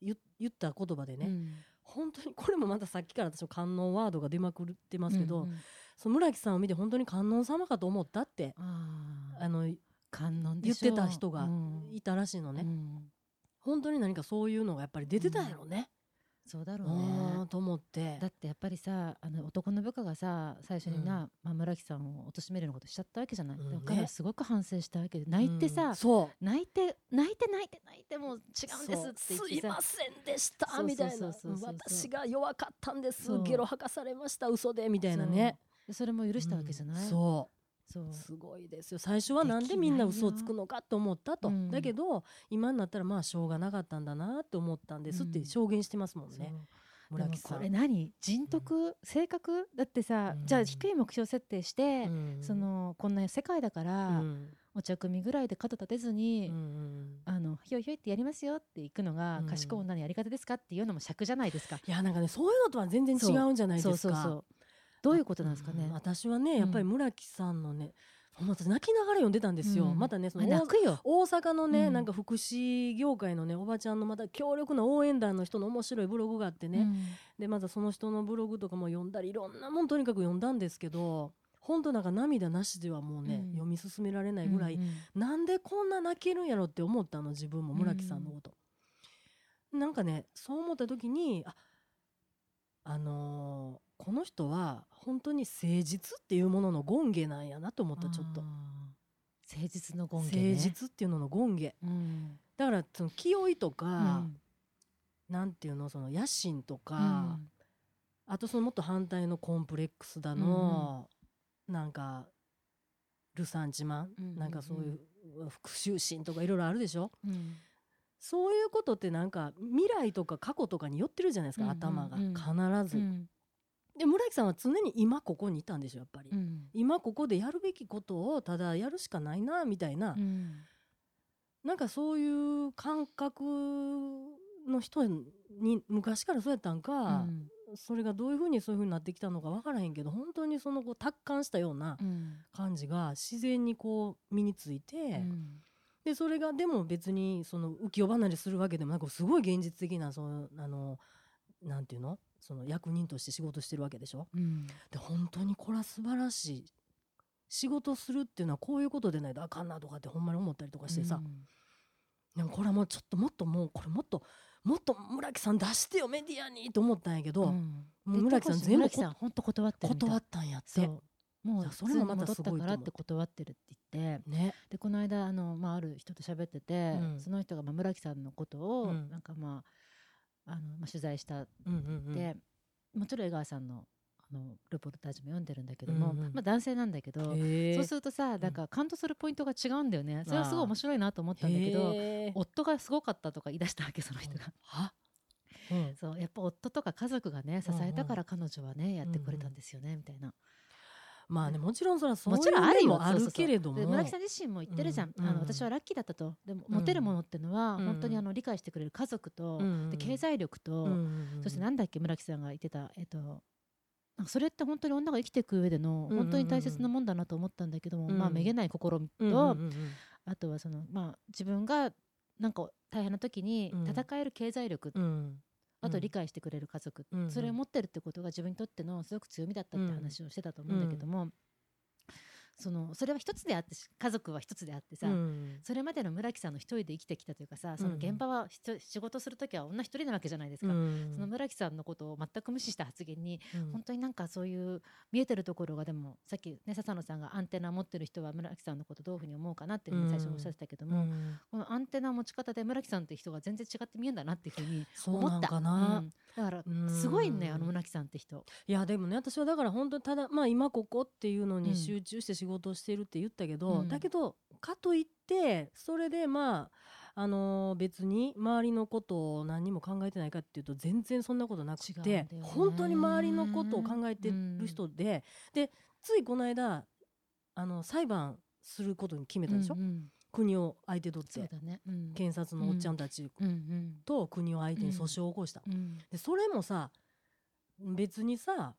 言言った言葉でね、うん本当にこれもまたさっきから私も観音ワードが出まくってますけど、うんうん。その村木さんを見て本当に観音様かと思ったってあの観音で言ってた人がうん。いたらしいのね、うん。本当に何かそういうのがやっぱり出てたんやろね、そうだろううね。ん、と思ってだってやっぱりさあの男の部下がさ最初にな、まあ、村木さんを貶めるようなことしちゃったわけじゃない、うんでも彼はね。すごく反省したわけで泣いてさ、うんそう。泣いて泣いて泣いて泣いてもう違うんですってすいませんでしたみたいな。私が弱かったんです。ゲロ吐かされました。嘘でみたいなね。でそれも許したわけじゃない、うんそうすごいですよ。最初はなんでみんな嘘をつくのかと思ったと、うん。だけど今になったらまあしょうがなかったんだなって思ったんですってうん。証言してますもんね、でも村木さん。これ何？人徳、性格？だってさ、うんじゃあ低い目標設定して、うん。そのこんな世界だから、うん。お茶組ぐらいで肩立てずに、うんうんあのひょいひょいってやりますよって行くのがうん。賢い女のやり方ですかっていうのも尺じゃないですか。いやなんかねそういうのとは全然違うんじゃないですか。そうそうそう。どういうことなんですかね？うん私はねやっぱり村木さんのね、私泣きながら読んでたんですよ、うん。またねそあの。大阪のね、うん。なんか福祉業界のねおばちゃんのまた強力な応援団の人の面白いブログがあってね、うん。でまたその人のブログとかも読んだりいろんなもんとにかく読んだんですけど本当なんか涙なしではもうね、うん。読み進められないぐらい、うんうんなんでこんな泣けるんやろって思ったの自分も村木さんのこと、なんかねそう思った時にああのーこの人は本当に誠実っていうものの権下なんやなと思ったちょっと。誠実の権誠限ね。実っていうのの権下うん。だからその清いとか、うん。なんていうのその野心とか、うん。あとそのもっと反対のコンプレックスだの、なんかルサンチマン、うんうんうん。なんかそういう復讐心とかいろいろあるでしょ？うん。そういうことってなんか未来とか過去とかに寄ってるじゃないですか、うんうん。頭が。うん。必ず、うんで村木さんは常に今ここにいたんでしょやっぱり、うん。今ここでやるべきことをただやるしかないなみたいな、うん。なんかそういう感覚の人に昔からそうやったんか、うん。それがどういうふうにそういうふうになってきたのか分からへんけど本当にそのこう達観したようなうん。感じが自然にこう身について、うん。でそれがでも別にその浮世離れするわけでもなくすごい現実的なそのあのなんていうの？その役人として仕事してるわけでしょ？うん。で本当にこれは素晴らしい仕事するっていうのはこういうことでないとあかんなとかってほんまに思ったりとかしてさ、うん。でもこれはもうちょっともっともうこれもっともっと村木さん出してよメディアにと思ったんやけど、うん。もうで村木さん全部本当断って断ったんやって。もうそれもまた普通に戻ったからって。断ってるって言って。ね。でこの間あの、まあ、ある人と喋ってて、うん。その人が、まあ、村木さんのことを、うん。なんかまああの、まあ、取材したうんうんうん。で、もちろん江川さんのあのレポータージも読んでるんだけども、うんうん。まあ、男性なんだけど、そうするとさなんか感動するポイントが違うんだよね。それはすごい面白いなと思ったんだけど夫がすごかったとか言い出したわけその人が。は？うん。そうやっぱ夫とか家族がね支えたから彼女はね、やってくれたんですよね、みたいなまあねもちろんそれはそういうもちろんあるよ。面もあるけれども。で村木さん自身も言ってるじゃん、あの私はラッキーだったと。でもうん。持てるものってのはうん。本当にあの理解してくれる家族と、経済力と、そしてなんだっけ村木さんが言ってたえっとそれって本当に女が生きていく上での本当に大切なもんだなと思ったんだけども、うん。まあめげない心と、うんうんうんうん。あとはそのまあ自分がなんか大変な時にうん。戦える経済力、うんあと理解してくれる家族、うんそれを持ってるってことが自分にとってのすごく強みだったって話をしてたと思うんだけども、そのそれは一つであってし家族は一つであってさ、うん。それまでの村木さんの一人で生きてきたというかさその現場はひと仕事する時は女一人なわけじゃないですか、うん。その村木さんのことを全く無視した発言にうん。本当になんかそういう見えてるところがでもさっきね笹野さんがアンテナ持ってる人は村木さんのことどういうふうに思うかなっていうふうに最初おっしゃってたけども、うん。このアンテナ持ち方で村木さんって人が全然違って見えんだなっていうふうにそう思った。なんかな、うんだからうん。すごいねあの村木さんって人。いやでもね私はだから本当にただまあ今ここっていうのうん。に集中して仕事をしてるって言ったけど、うん。だけどかといってそれでまああのー別に周りのことを何にも考えてないかっていうと全然そんなことなくて、本当に周りのことを考えてる人で、でついこの間あの裁判することに決めたでしょ、うんうん国を相手取ってね。うん。検察のおっちゃんたちうん。うんと国を相手に訴訟を起こした。うん。でそれもさ別にさ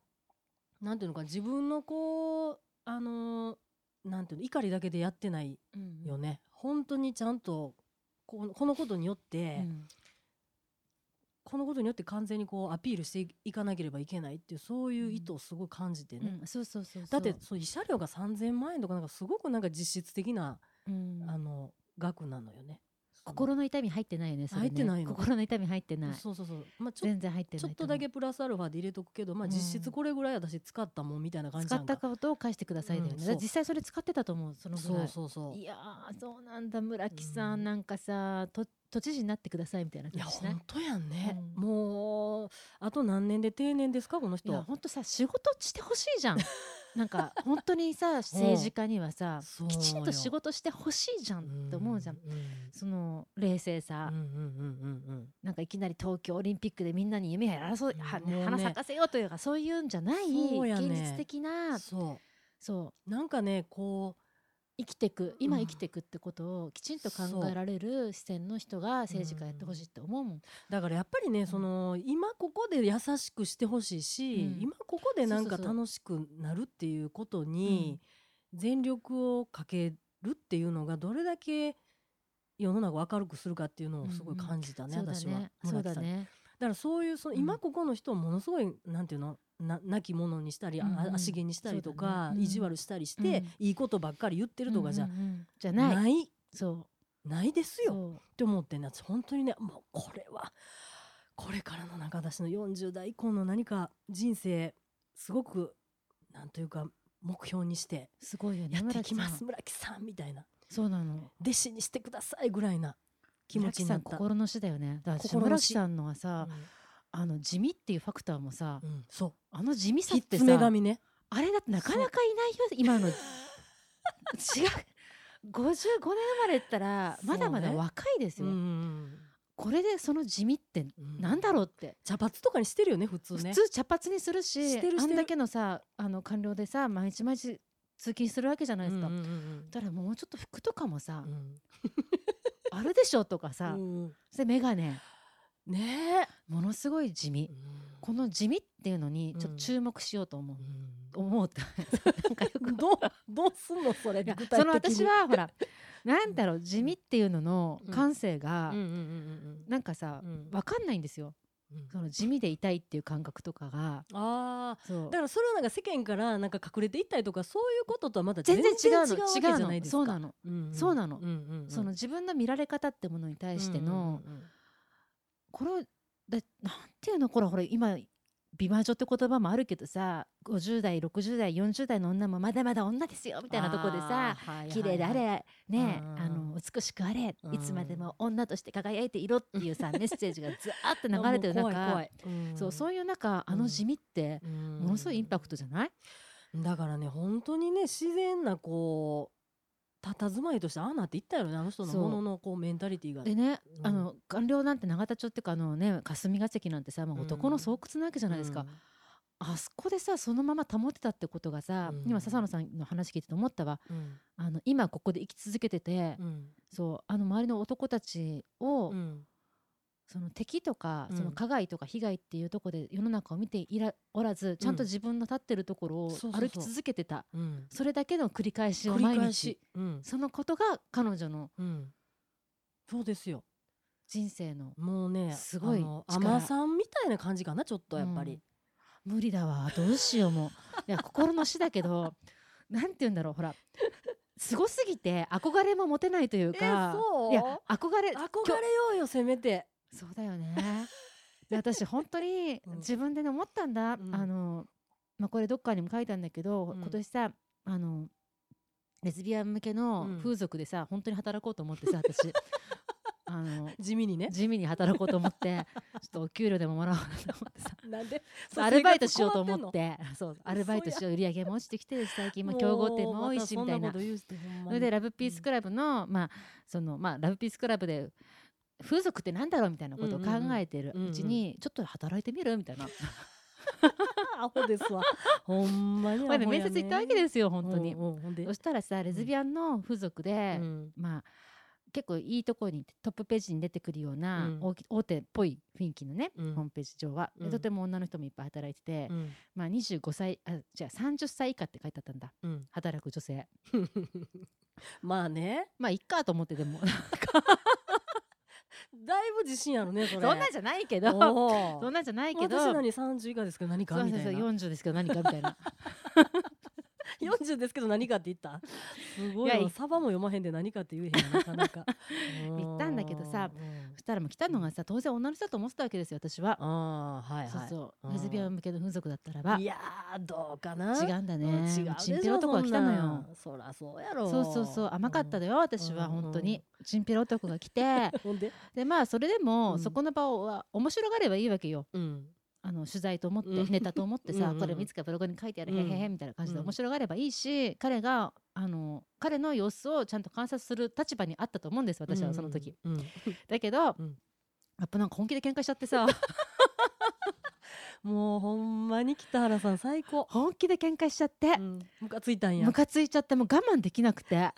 なんていうのか自分のこうあのーなんていうの怒りだけでやってないうん。よね、本当にちゃんとこのこのことによって、うん。このことによって完全にこうアピールしていかなければいけないっていうそういう意図をすごい感じてね、うん。そうそうそうそう。だってそう慰謝料が3,000万円とかなんかすごくなんか実質的な、うん。あの額なのよね。心の痛み入ってないよねね。入ってないの。心の痛み入ってない。そうそうそう、まあ、ちょ全然入ってないちょっとだけプラスアルファで入れとくけど、まあ、実質これぐらい私使ったもんみたいな感じ使っな。んかたことを返してくださいだよね、うん。実際それ使ってたと思うそのぐそうらい。そうそういやーそうなんだ村木さん、うん。なんかさと都知事になってくださいみたいないや感じしない？本当やんね、うん。もうあと何年で定年ですかこのい人や本当さ仕事してほしいじゃん なんか本当にさ政治家にはさそうきちんとよ仕事してほしいじゃんって思うじゃん、んその冷静さ、うんうんうんうんうんなんかいきなり東京オリンピックでみんなに夢やらそう、はね花咲かせようというかそういうんじゃない、ね現実的なそそう。うなんかねこ生きてく今うん。生きてくってことをきちんと考えられる視線の人が政治家やってほしいって思うもん。うだからやっぱりねその今ここで優しくしてほしいし、うん。今ここでなんか楽しくなるっていうことに全力をかけるっていうのがどれだけ世の中を明るくするかっていうのをすごい感じたね、そうだ私は。ね。そうだね。だからそういうそのうん今ここの人をものすごいなんていうの？な亡き者にしたり、あうんうん。足毛にしたりとか、だね。うん。意地悪したりして、うん。いいことばっかり言ってるとかじゃうんうんうんじゃな,、ない。いそう。ないですよ。って思ってね私本当にねもうこれはこれからのなんか私の40代以降の何か人生すごくなんというか目標にしてすごいよね。やっていきます村木さんみたいな。そうなの。弟子にしてくださいぐらいな気持ちになんった。心の師だよね。だから村木さんのはさ、あの地味っていうファクターもさ、うんうん、そう。あの地味さってさ、ね。あれだってなかなかいないよ。今の 違う。55年生まれったらまだまだ若いですよ。うんうんこれでその地味ってうん。なんだろうって。茶髪とかにしてるよね普通ね。普通茶髪にするしあんだけのさあの官僚でさ毎日毎日通勤するわけじゃないですか、うんうんうんだからもうちょっと服とかもさ、うん。あるでしょとかさ、うんそれ眼鏡ねものすごい地味。え、この地味っていうのにちょっうんと注目しようと思う、うん。思うって なんかよく。どうどうすんの？それ具体的に。その私はほらなんだろう地味っていうのの感性が、なんかさ、うん。わかんないんですよ。うん。その地味でいたいっていう感覚とかが。あだからそれはなんか世間からなんか隠れていったりとかそういうこととはまた全全然然違うの。違うじゃないですか。そうなの、うんうんそうなの。うんうんうん。その自分の見られ方ってものに対しての、うんうんうんこれをだなんていうの？これほら今美魔女って言葉もあるけどさ50代60代40代の女もまだまだ女ですよみたいなところでさ綺麗であれねうん。あの美しくあれうん。いつまでも女として輝いていろっていうさメッセージがずーって流れてる中そうそういう中あの地味ってうん。ものすごいインパクトじゃない？だからね本当にね自然なこう佇まいとしてああなっていったよねあの人のもののこうメンタリティが。でねうん。あの官僚なんて永田町っていうかあのね霞が関なんてさもう男の巣窟なわけじゃないですか。あそこでさそのまま保ってたってことがさ、うん。今笹野さんの話聞いてて思ったわ。うん。あの今ここで生き続けてて、うん。そうあの周りの男たちを、うんその敵とか、うん。その加害とか被害っていうところで世の中を見ていらおらずちゃんと自分の立ってるところを歩き続けてた。うん。それだけの繰り返しを繰毎日。そのことが彼女のうん。そうですよ。人生のもうねすごい甘さんみたいな感じかなちょっとやっぱり、無理だわどうしようも。ういや心の死だけど なんて言うんだろうほら。すごすぎて憧れも持てないというか。いや憧れ憧れようよせめてそうだよね。で私本当に うん。自分でね思ったんだ、うん。あの、まあ、これどっかにも書いたんだけど、うん。今年さあのレズビアン向けのうん。風俗でさ、本当に働こうと思ってさ私。あの地味にね。地味に働こうと思って ちょっとお給料でももらおうかなと思ってさ。なんで？アルバイトしようと思っ生てそうアルバイトしよう。売り上げも落ちてきて最近も競合店も多いしみたいな。それでラブピースクラブの、まあそのまあラブピースクラブで風俗ってなんだろうみたいなことを考えてるうちに、ちょっと働いてみるみたいな。アホですわ。ほんまにね面接行ったわけですよ本当に。そしたらさレズビアンの風俗で、うん。まあ結構いいところにトップページに出てくるような、うん。大き大手っぽい雰囲気のね、うん。ホームページ上は、でうん。とても女の人もいっぱい働いてて、うん。まあ25歳あじゃあ30歳以下って書いてあったんだ。うん。働く女性。まあね。まあいっかと思ってでも だいぶ自信あるねそれ。そんなんじゃないけど。そんなんじゃないけど。私何30以下ですけど何かそうそうそうみたいな40ですけど何かみたいな 40ですけど何かって言った？すごい。いやわサバも読まへんで何かって言えへんよなかなか。言ったんだけどさうんそしたらもう来たのがさ当然女の人だと思ってたわけですよ私は、ああはいそうはいそうレズビアン向けの風俗だったらば。いやーどうかな。違うんだね。うん違うチンピラ男が来たのよ。そらそうやろ。そうそうそう。甘かっただよ私は。うん本当に。チンピラ男が来て。で？でまあそれでも、うん。そこの場をは面白がればいいわけよ。うんあの取材と思って、うん。ネタと思ってさ、うんうんこれいつかブログに書いてある、うん。へへへみたいな感じでうん。面白がればいいし、彼があの彼の様子をちゃんと観察する立場にあったと思うんです私はその時、だけど、うん。やっぱなんか本気で喧嘩しちゃってさ。もうほんまに北原さん最高。本気で喧嘩しちゃって、うん。ムカついたんや。ムカついちゃってもう我慢できなくて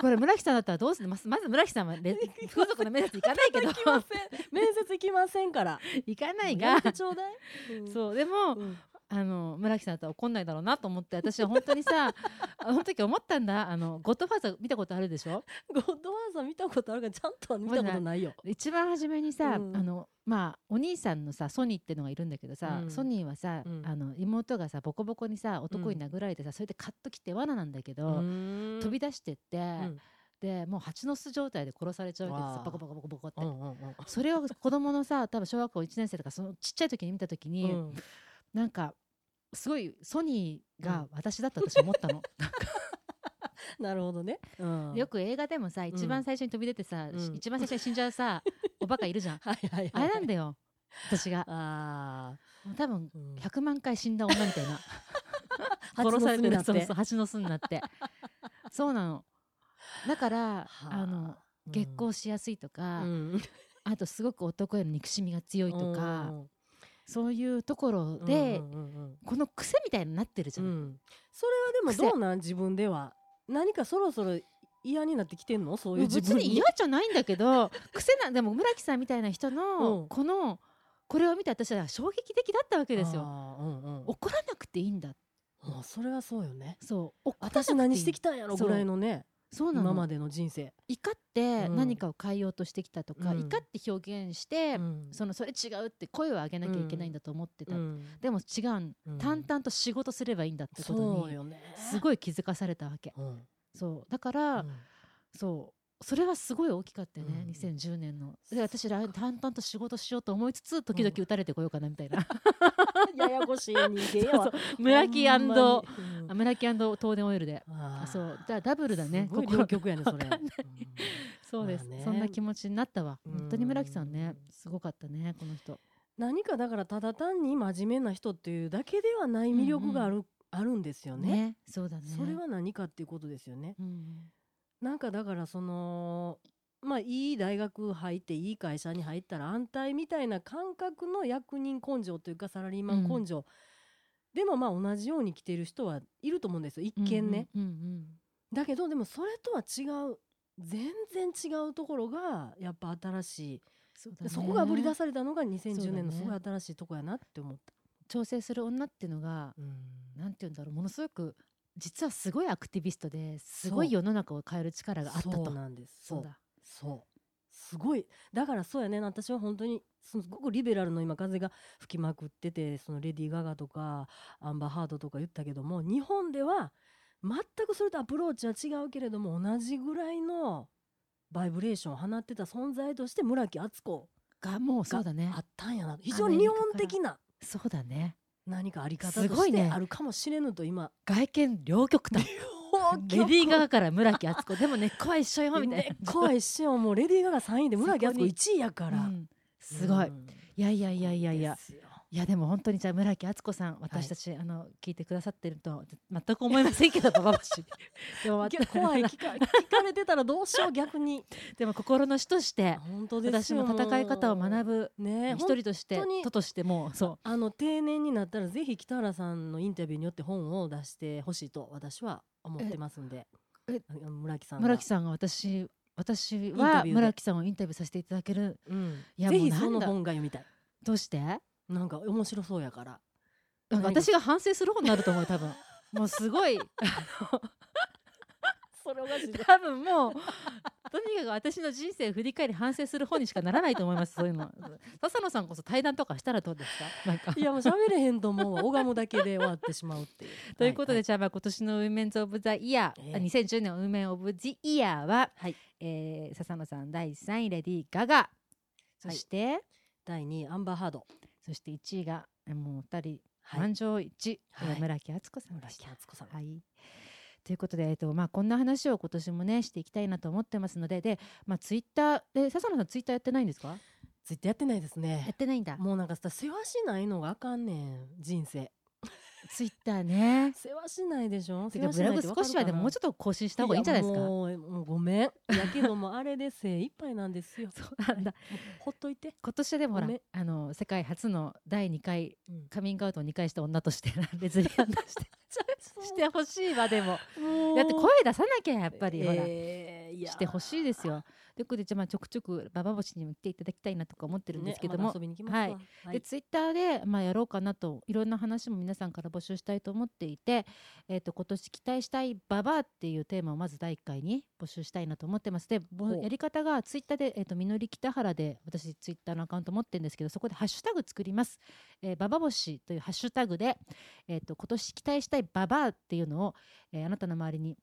これ村木さんだったらどうするまずまず村木さんはレ 風俗の面接行かないけど。面接行きませんから。行かないやがうだい、うん。そうでも、うんあの村木さんだったら怒んないだろうなと思って私は本当にさ あの時思ったんだ。あのゴッドファーザー見たことあるでしょ？ゴッドワーザー見たことあるからちゃんとは見たことないよ。一番初めにさ、うん。あのまあお兄さんのさソニーってのがいるんだけどさ、うん。ソニーはさ、うん。あの妹がさボコボコにさ男に殴られてさ、それでカッときて罠なんだけど、飛飛び出してって、ん。でもう蜂の巣状態で殺されちゃうわけですコボコボコボコって、うんうんうんそれを子供のさ多分小学校1年生とかそのちっちゃい時に見た時に、うんなんかすごいソニーが私だったと私思ったの、なるほどね。うん。よく映画でもさ一番最初に飛び出てさ、うん。一番最初に死んじゃうさ おバカいるじゃん。はいはいはい。あれなんだよ。私が。あ多分あ。うん。100万回死んだ女みたいな。殺されてるそうそう蜂の巣になって。そうなの。だからはあ。の月光しやすいとか、うん。あとすごく男への憎しみが強いとか、うんそういうところで、うんうんうんこの癖みたいになってるじゃん、うん。それはでもどうなん自分では？何かそろそろ嫌になってきてんの？そういう自分別に嫌じゃないんだけど 癖なでも村木さんみたいな人の、うん。このこれを見て私は衝撃的だったわけですよ。うんうん。怒らなくていいんだ。あそれはそうよね。そう私何してきたんやろぐらいのねそうなの。今までの人生、怒ってうん。何かを変えようとしてきたとか、うん。怒って表現して、うん。そのそれ違うって声を上げなきゃいけないんだと思ってた、うん。でも違う、うん。淡々と仕事すればいいんだってことにすごい気づかされたわけ。うん。そう。だから、うん。そうそれはすごい大きかったよね、うん。2010年の。で私ら淡々と仕事しようと思いつつ時々打たれてこようかなみたいな、ややこしい人間やわ。そうそう村木村木東電オイルで。あー。そう。だダブルだね。ここ。両極やねそれ。んそうです、まあね。そんな気持ちになったわ。うん。本当に村木さんねすごかったねこの人。何かだからただ単に真面目な人っていうだけではない魅力がある、あるんですよねそうだね。それは何かっていうことですよね。うんなんかだからそのまあいい大学入っていい会社に入ったら安泰みたいな感覚の役人根性というかサラリーマン根性、でもまあ同じように来てる人はいると思うんですよ。一見ね、うんうんだけどでもそれとは違う全然違うところがやっぱ新しい。そね。そこがぶり出されたのがそう2010だね。年のすごい新しいとこやなって思った。調整する女っていうのがなんて言うんだろうものすごく実はすごいアクティビストですごい世の中を変える力があったと。そうなんです。そう。だ。そう。すごい。だからそうやね。私は本当にすごくリベラルの今風が吹きまくっててそのレディー・ガガとかアンバー・ハードとか言ったけども日本では全くそれとアプローチは違うけれども同じぐらいのバイブレーションを放ってた存在として村木敦子がもうそうだね。あったんやな。非常に日本的な。そうだね何かあり方としすごいね。てあるかもしれぬと今。外見両極端。レディー・ガガから村木敦子。でも根っこは一緒よみたいね怖いっしよ。もうレディー・ガガ3位で村木敦子そこに1位やから、な、うん。すごい、うん。いやいやいやいやいや。ですよいやでも本当にじゃあ村木敦子さん私たち、あの聞いてくださってるとは全く思いませんけどバババシ でも怖い。聞か 聞かれてたらどうしよう逆に。でも心の師として本当ですよ。私も戦い方を学ぶぶね一人として本当に人としてもう。そあの定年になったらぜひ北原さんのインタビューによって本を出してほしいと私は思ってますんで。村木さうんが。村木さんが私私タは村木さんをインタビューさせていただける。うん。いやぜひその本が読みたい。どうして？なんか面白そうやから。なんか私が反省する本になると思う多分。もうすごいそれおかしい多分もうとにかく私の人生を振り返り反省する本にしかならないと思いますそういうの。笹野さんこそ対談とかしたらどうですか？なんか。いやもう喋れへんと思う。わ拝むだけで終わってしまうっていう。ということで、はじゃあまあ今年のウィメンズ・オブ・ザ・イヤー、ええ。あ2010年ウィメン・オブ・ジ・イヤーは、はい。えー笹野さん第3位レディー・ガガ。そして、第2位アンバーハードそして1位がえもう2人、はい。満場一致、えーはい。村木敦子さんで村木した。敦子さんはい。ということで、えっとまあ、こんな話を今年もねしていきたいなと思ってますのでで、まあ、ツイッターで笹野さんツイッターやってないんですか？ツイッターやってないですやねってないんだ。もうなんかさ世話しないのがあかんねん人生ツイッターね。世話しないでしょ？てかブログ少しはでももうちょっと更新した方がいいんじゃないですか？もうごめん。やけどもあれで精一杯なんですよ。そうなんだ。ほっといて、今年はでもほらあの世界初の第2回うん。カミングアウトを2回した女としてレズリアンとして してほしいわでも。だって声出さなきゃやっぱりほら、えーしてほしいですよ。ということでじゃあまあちょくちょくババ星にも来ていただきたいなとか思ってるんですけども、ねまはい。はい。でツイッターでまあやろうかなといろんな話も皆さんから募集したいと思っていて、えー、と今年期待したいババアっていうテーマをまず第1回に募集したいなと思ってます。でやり方がツイッターで、えー、とみのり北原で私ツイッターのアカウント持ってるんですけどそこでハッシュタグ作ります、えー、ババ星というハッシュタグで、えー、と今年期待したいババアっていうのを、えーあなたの周りに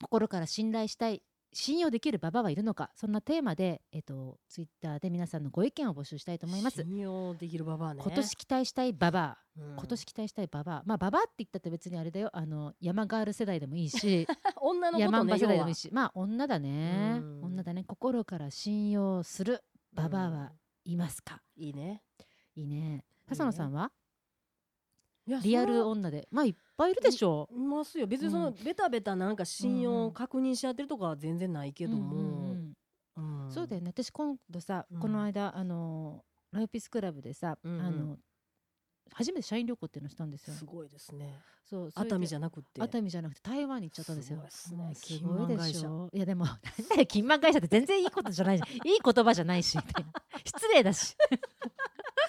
心から信頼したい信用できるババアはいるのかそんなテーマで、えっとツイッターで皆さんのご意見を募集したいと思います。信用できるババアね。今年期待したいババア、うん。今年期待したいババアまあババアって言ったって別にあれだよ。あの山ガール世代でもいいし。女の子とね要はい世代でもいし。まあ女だね。うん。女だね。心から信用するババアはいますか、いいね。いいね。笹野さんは？リアル女で。まあいっぱいいるでしょ。いますよ。別にその、うん。ベタベタなんか信用を確認し合ってるとかは全然ないけども、そうだよね。私今度さ、うん。この間あのライフピースクラブでさ、うんうん。あの初めて社員旅行っていうのをしたんですよ。すごいですね。そう熱海じゃゃなくって。熱海じゃなくて台湾に行っちゃったんですよ。すごいっすね。すごいでし金ょ。いやでもなんだよ金満会社って全然いいことじゃないじゃんいい言葉じゃないしみたいな。失礼だし。い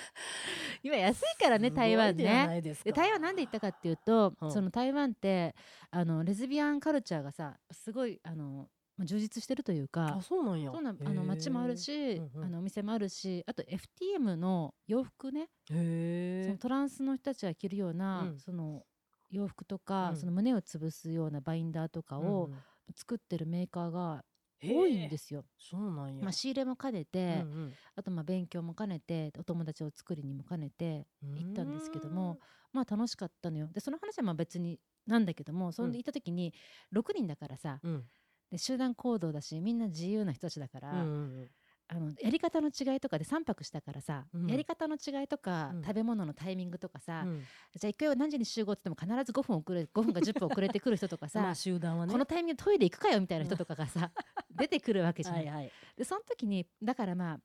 今安いからね台湾ね。いで台湾なんで行ったかっていうと、う。んその台湾ってあのレズビアンカルチャーがさすごいあのまあ充実してるというかあそうなんや。そうなあの街もあるし、うんうん。あのお店もあるしあと FTM の洋服ね、へえ。そのトランスの人たちが着るような、うん。その洋服とか、うん。その胸を潰すようなバインダーとかを作ってるメーカーが多いんですすよ。そうなんや。まあ、仕入れも兼ねて、うん。あとまあ勉強も兼ねてお友達を作りにも兼ねてうん。行ったんですけどもまあ楽しかったのよ。でその話はまあ別になんだけどもそんで行った時に6人だからさうん。で集団行動だしみんな自由な人たちだから、うんうんあのやり方の違いとかで3泊したからさ、うん。やり方の違いとか、うん。食べ物のタイミングとかさ、うん。じゃあ行くよ何時に集合って言っても必ず5分遅れ5分か10分遅れてくる人とかさ、まあ集団はね。このタイミングでトイレ行くかよみたいな人とかがさ、出てくるわけじゃない。はいはい。でその時にだからまあ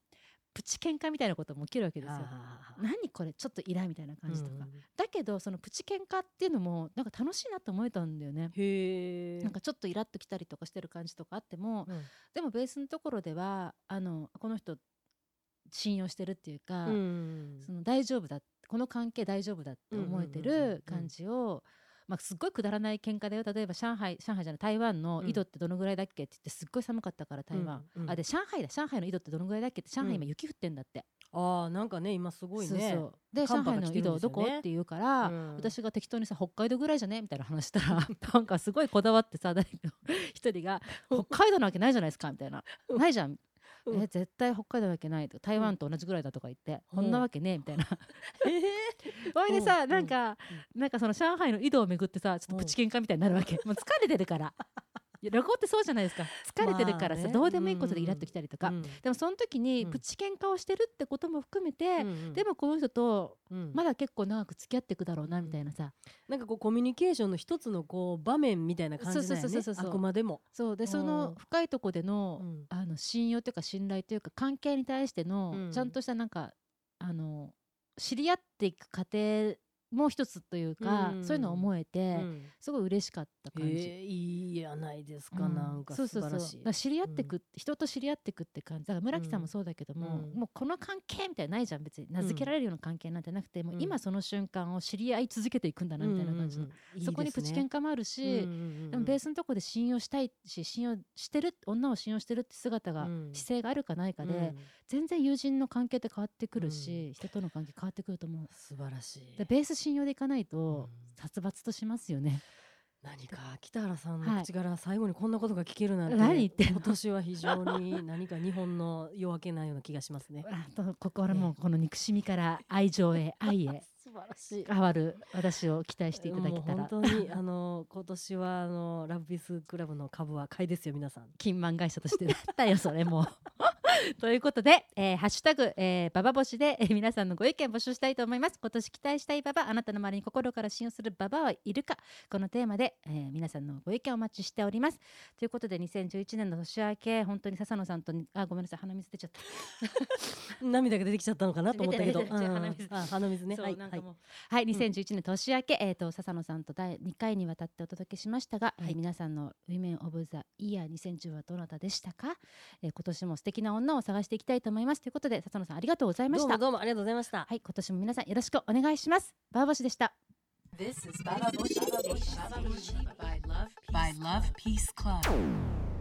プチ喧嘩みたいなことも起きるわけですよ。何これちょっとイラみたいな感じとか、うんうんだけどそのプチ喧嘩っていうのもなんか楽しいなと思えたんだよね。へえなんかちょっとイラっときたりとかしてる感じとかあっても、うん。でもベースのところではあのこの人信用してるっていうか、うんその大丈夫だこの関係大丈夫だって思えてうんうんうんうんる感じを、まあ、すっごいくだらない喧嘩だよ。例えば上海上海じゃない台湾のうん。緯度ってどのぐらいだっけって言ってすっごい寒かったから台湾、うんうんあで上海だ。上海の緯度ってどのぐらいだっけって上海今雪降ってんだって、ああなんかね今すごいね。そうで上海のが来てるんですよ緯度どこねって言うから、うん。私が適当にさ北海道ぐらいじゃね？みたいな話したら なんかすごいこだわってさ誰か一人が「北海道なわけないじゃないですか」みたいな「ないじゃん」うん。え絶対北海道なわけないと。台湾と同じぐらいだとか言って、うん。こんなわけねえみたいな。ええほいでさ、うん。なんか、なんかその上海の井戸をめぐってさちょっとプチ喧嘩みたいになるわけ、もう疲れてるから旅行ってそうじゃないですか。疲れてるからさ、どうでもいいことでイラっときたりとか、うんでもその時にうん。プチ喧嘩をしてるってことも含めて、でもこの人とうん。まだ結構長く付き合っていくだろうなみたいなさ、なんかこうコミュニケーションの一つのこう場面みたいな感じだよね。あくまでも。そう。でうん。その深いとこでの,、うん。あの信用というか信頼というか関係に対しての、うん。ちゃんとしたなんかあの知り合っていく過程も一つというか、うん。そういうのを思えて、うん。すごい嬉しかった感じ。ええいいやないですか、うん。なんかそうそうそう。素晴らしい。だから知り合ってく、人と知り合ってくって感じ。だから村木さんもそうだけども、うん。もうこの関係みたいなのないじゃん。別に名付けられるような関係なんてなくて、もううん今その瞬間を知り合い続けていくんだなみたいな感じの、そこにプチ喧嘩もあるし、でもベースのとこで信用したいし信用してる女を信用してるって姿が、うん。姿勢があるかないかで、うん。全然友人の関係って変わってくるし、人との関係変わってくると思う。素晴らしい。でベース信用でいかないと、うん。殺伐としますよね。何か北原さんはい。の口から最後にこんなことが聞けるなんて、何言って今年は非常に何か日本の夜明けなような気がしますね。あとここからもうこの憎しみから愛情へ 愛へ素晴らしい。変わる私を期待していただけたら。本当にあの今年はあのラブピースクラブの株は買いですよ皆さん。金満会社として。だったよそれも ということで、えーハッシュタグ、えーババ星で、えー皆さんのご意見募集したいと思います。今年期待したいババあなたの周りに心から信用するババはいるか。このテーマで、えー皆さんのご意見をお待ちしております。ということで2011年の年明け本当に笹野さんとあごめんなさい鼻水出ちゃった。涙が出てきちゃったのかな？と。思った。けど鼻水。あ鼻水ね。はいはいなんかもう。はい、2011年年明け、えー、と笹野さんと第2回にわたってお届けしましたが、はい。はい皆さんの「Women of the Year 2010」はどなたでしたか、えー今年も素敵な女を探していきたいと思います。ということで笹野さんありがとうございまどうしたもどうもありがとうございました。はい今年も皆さんよろしくお願いします。バーバシでした。This is Baba Bushi Station by Love Peace Club.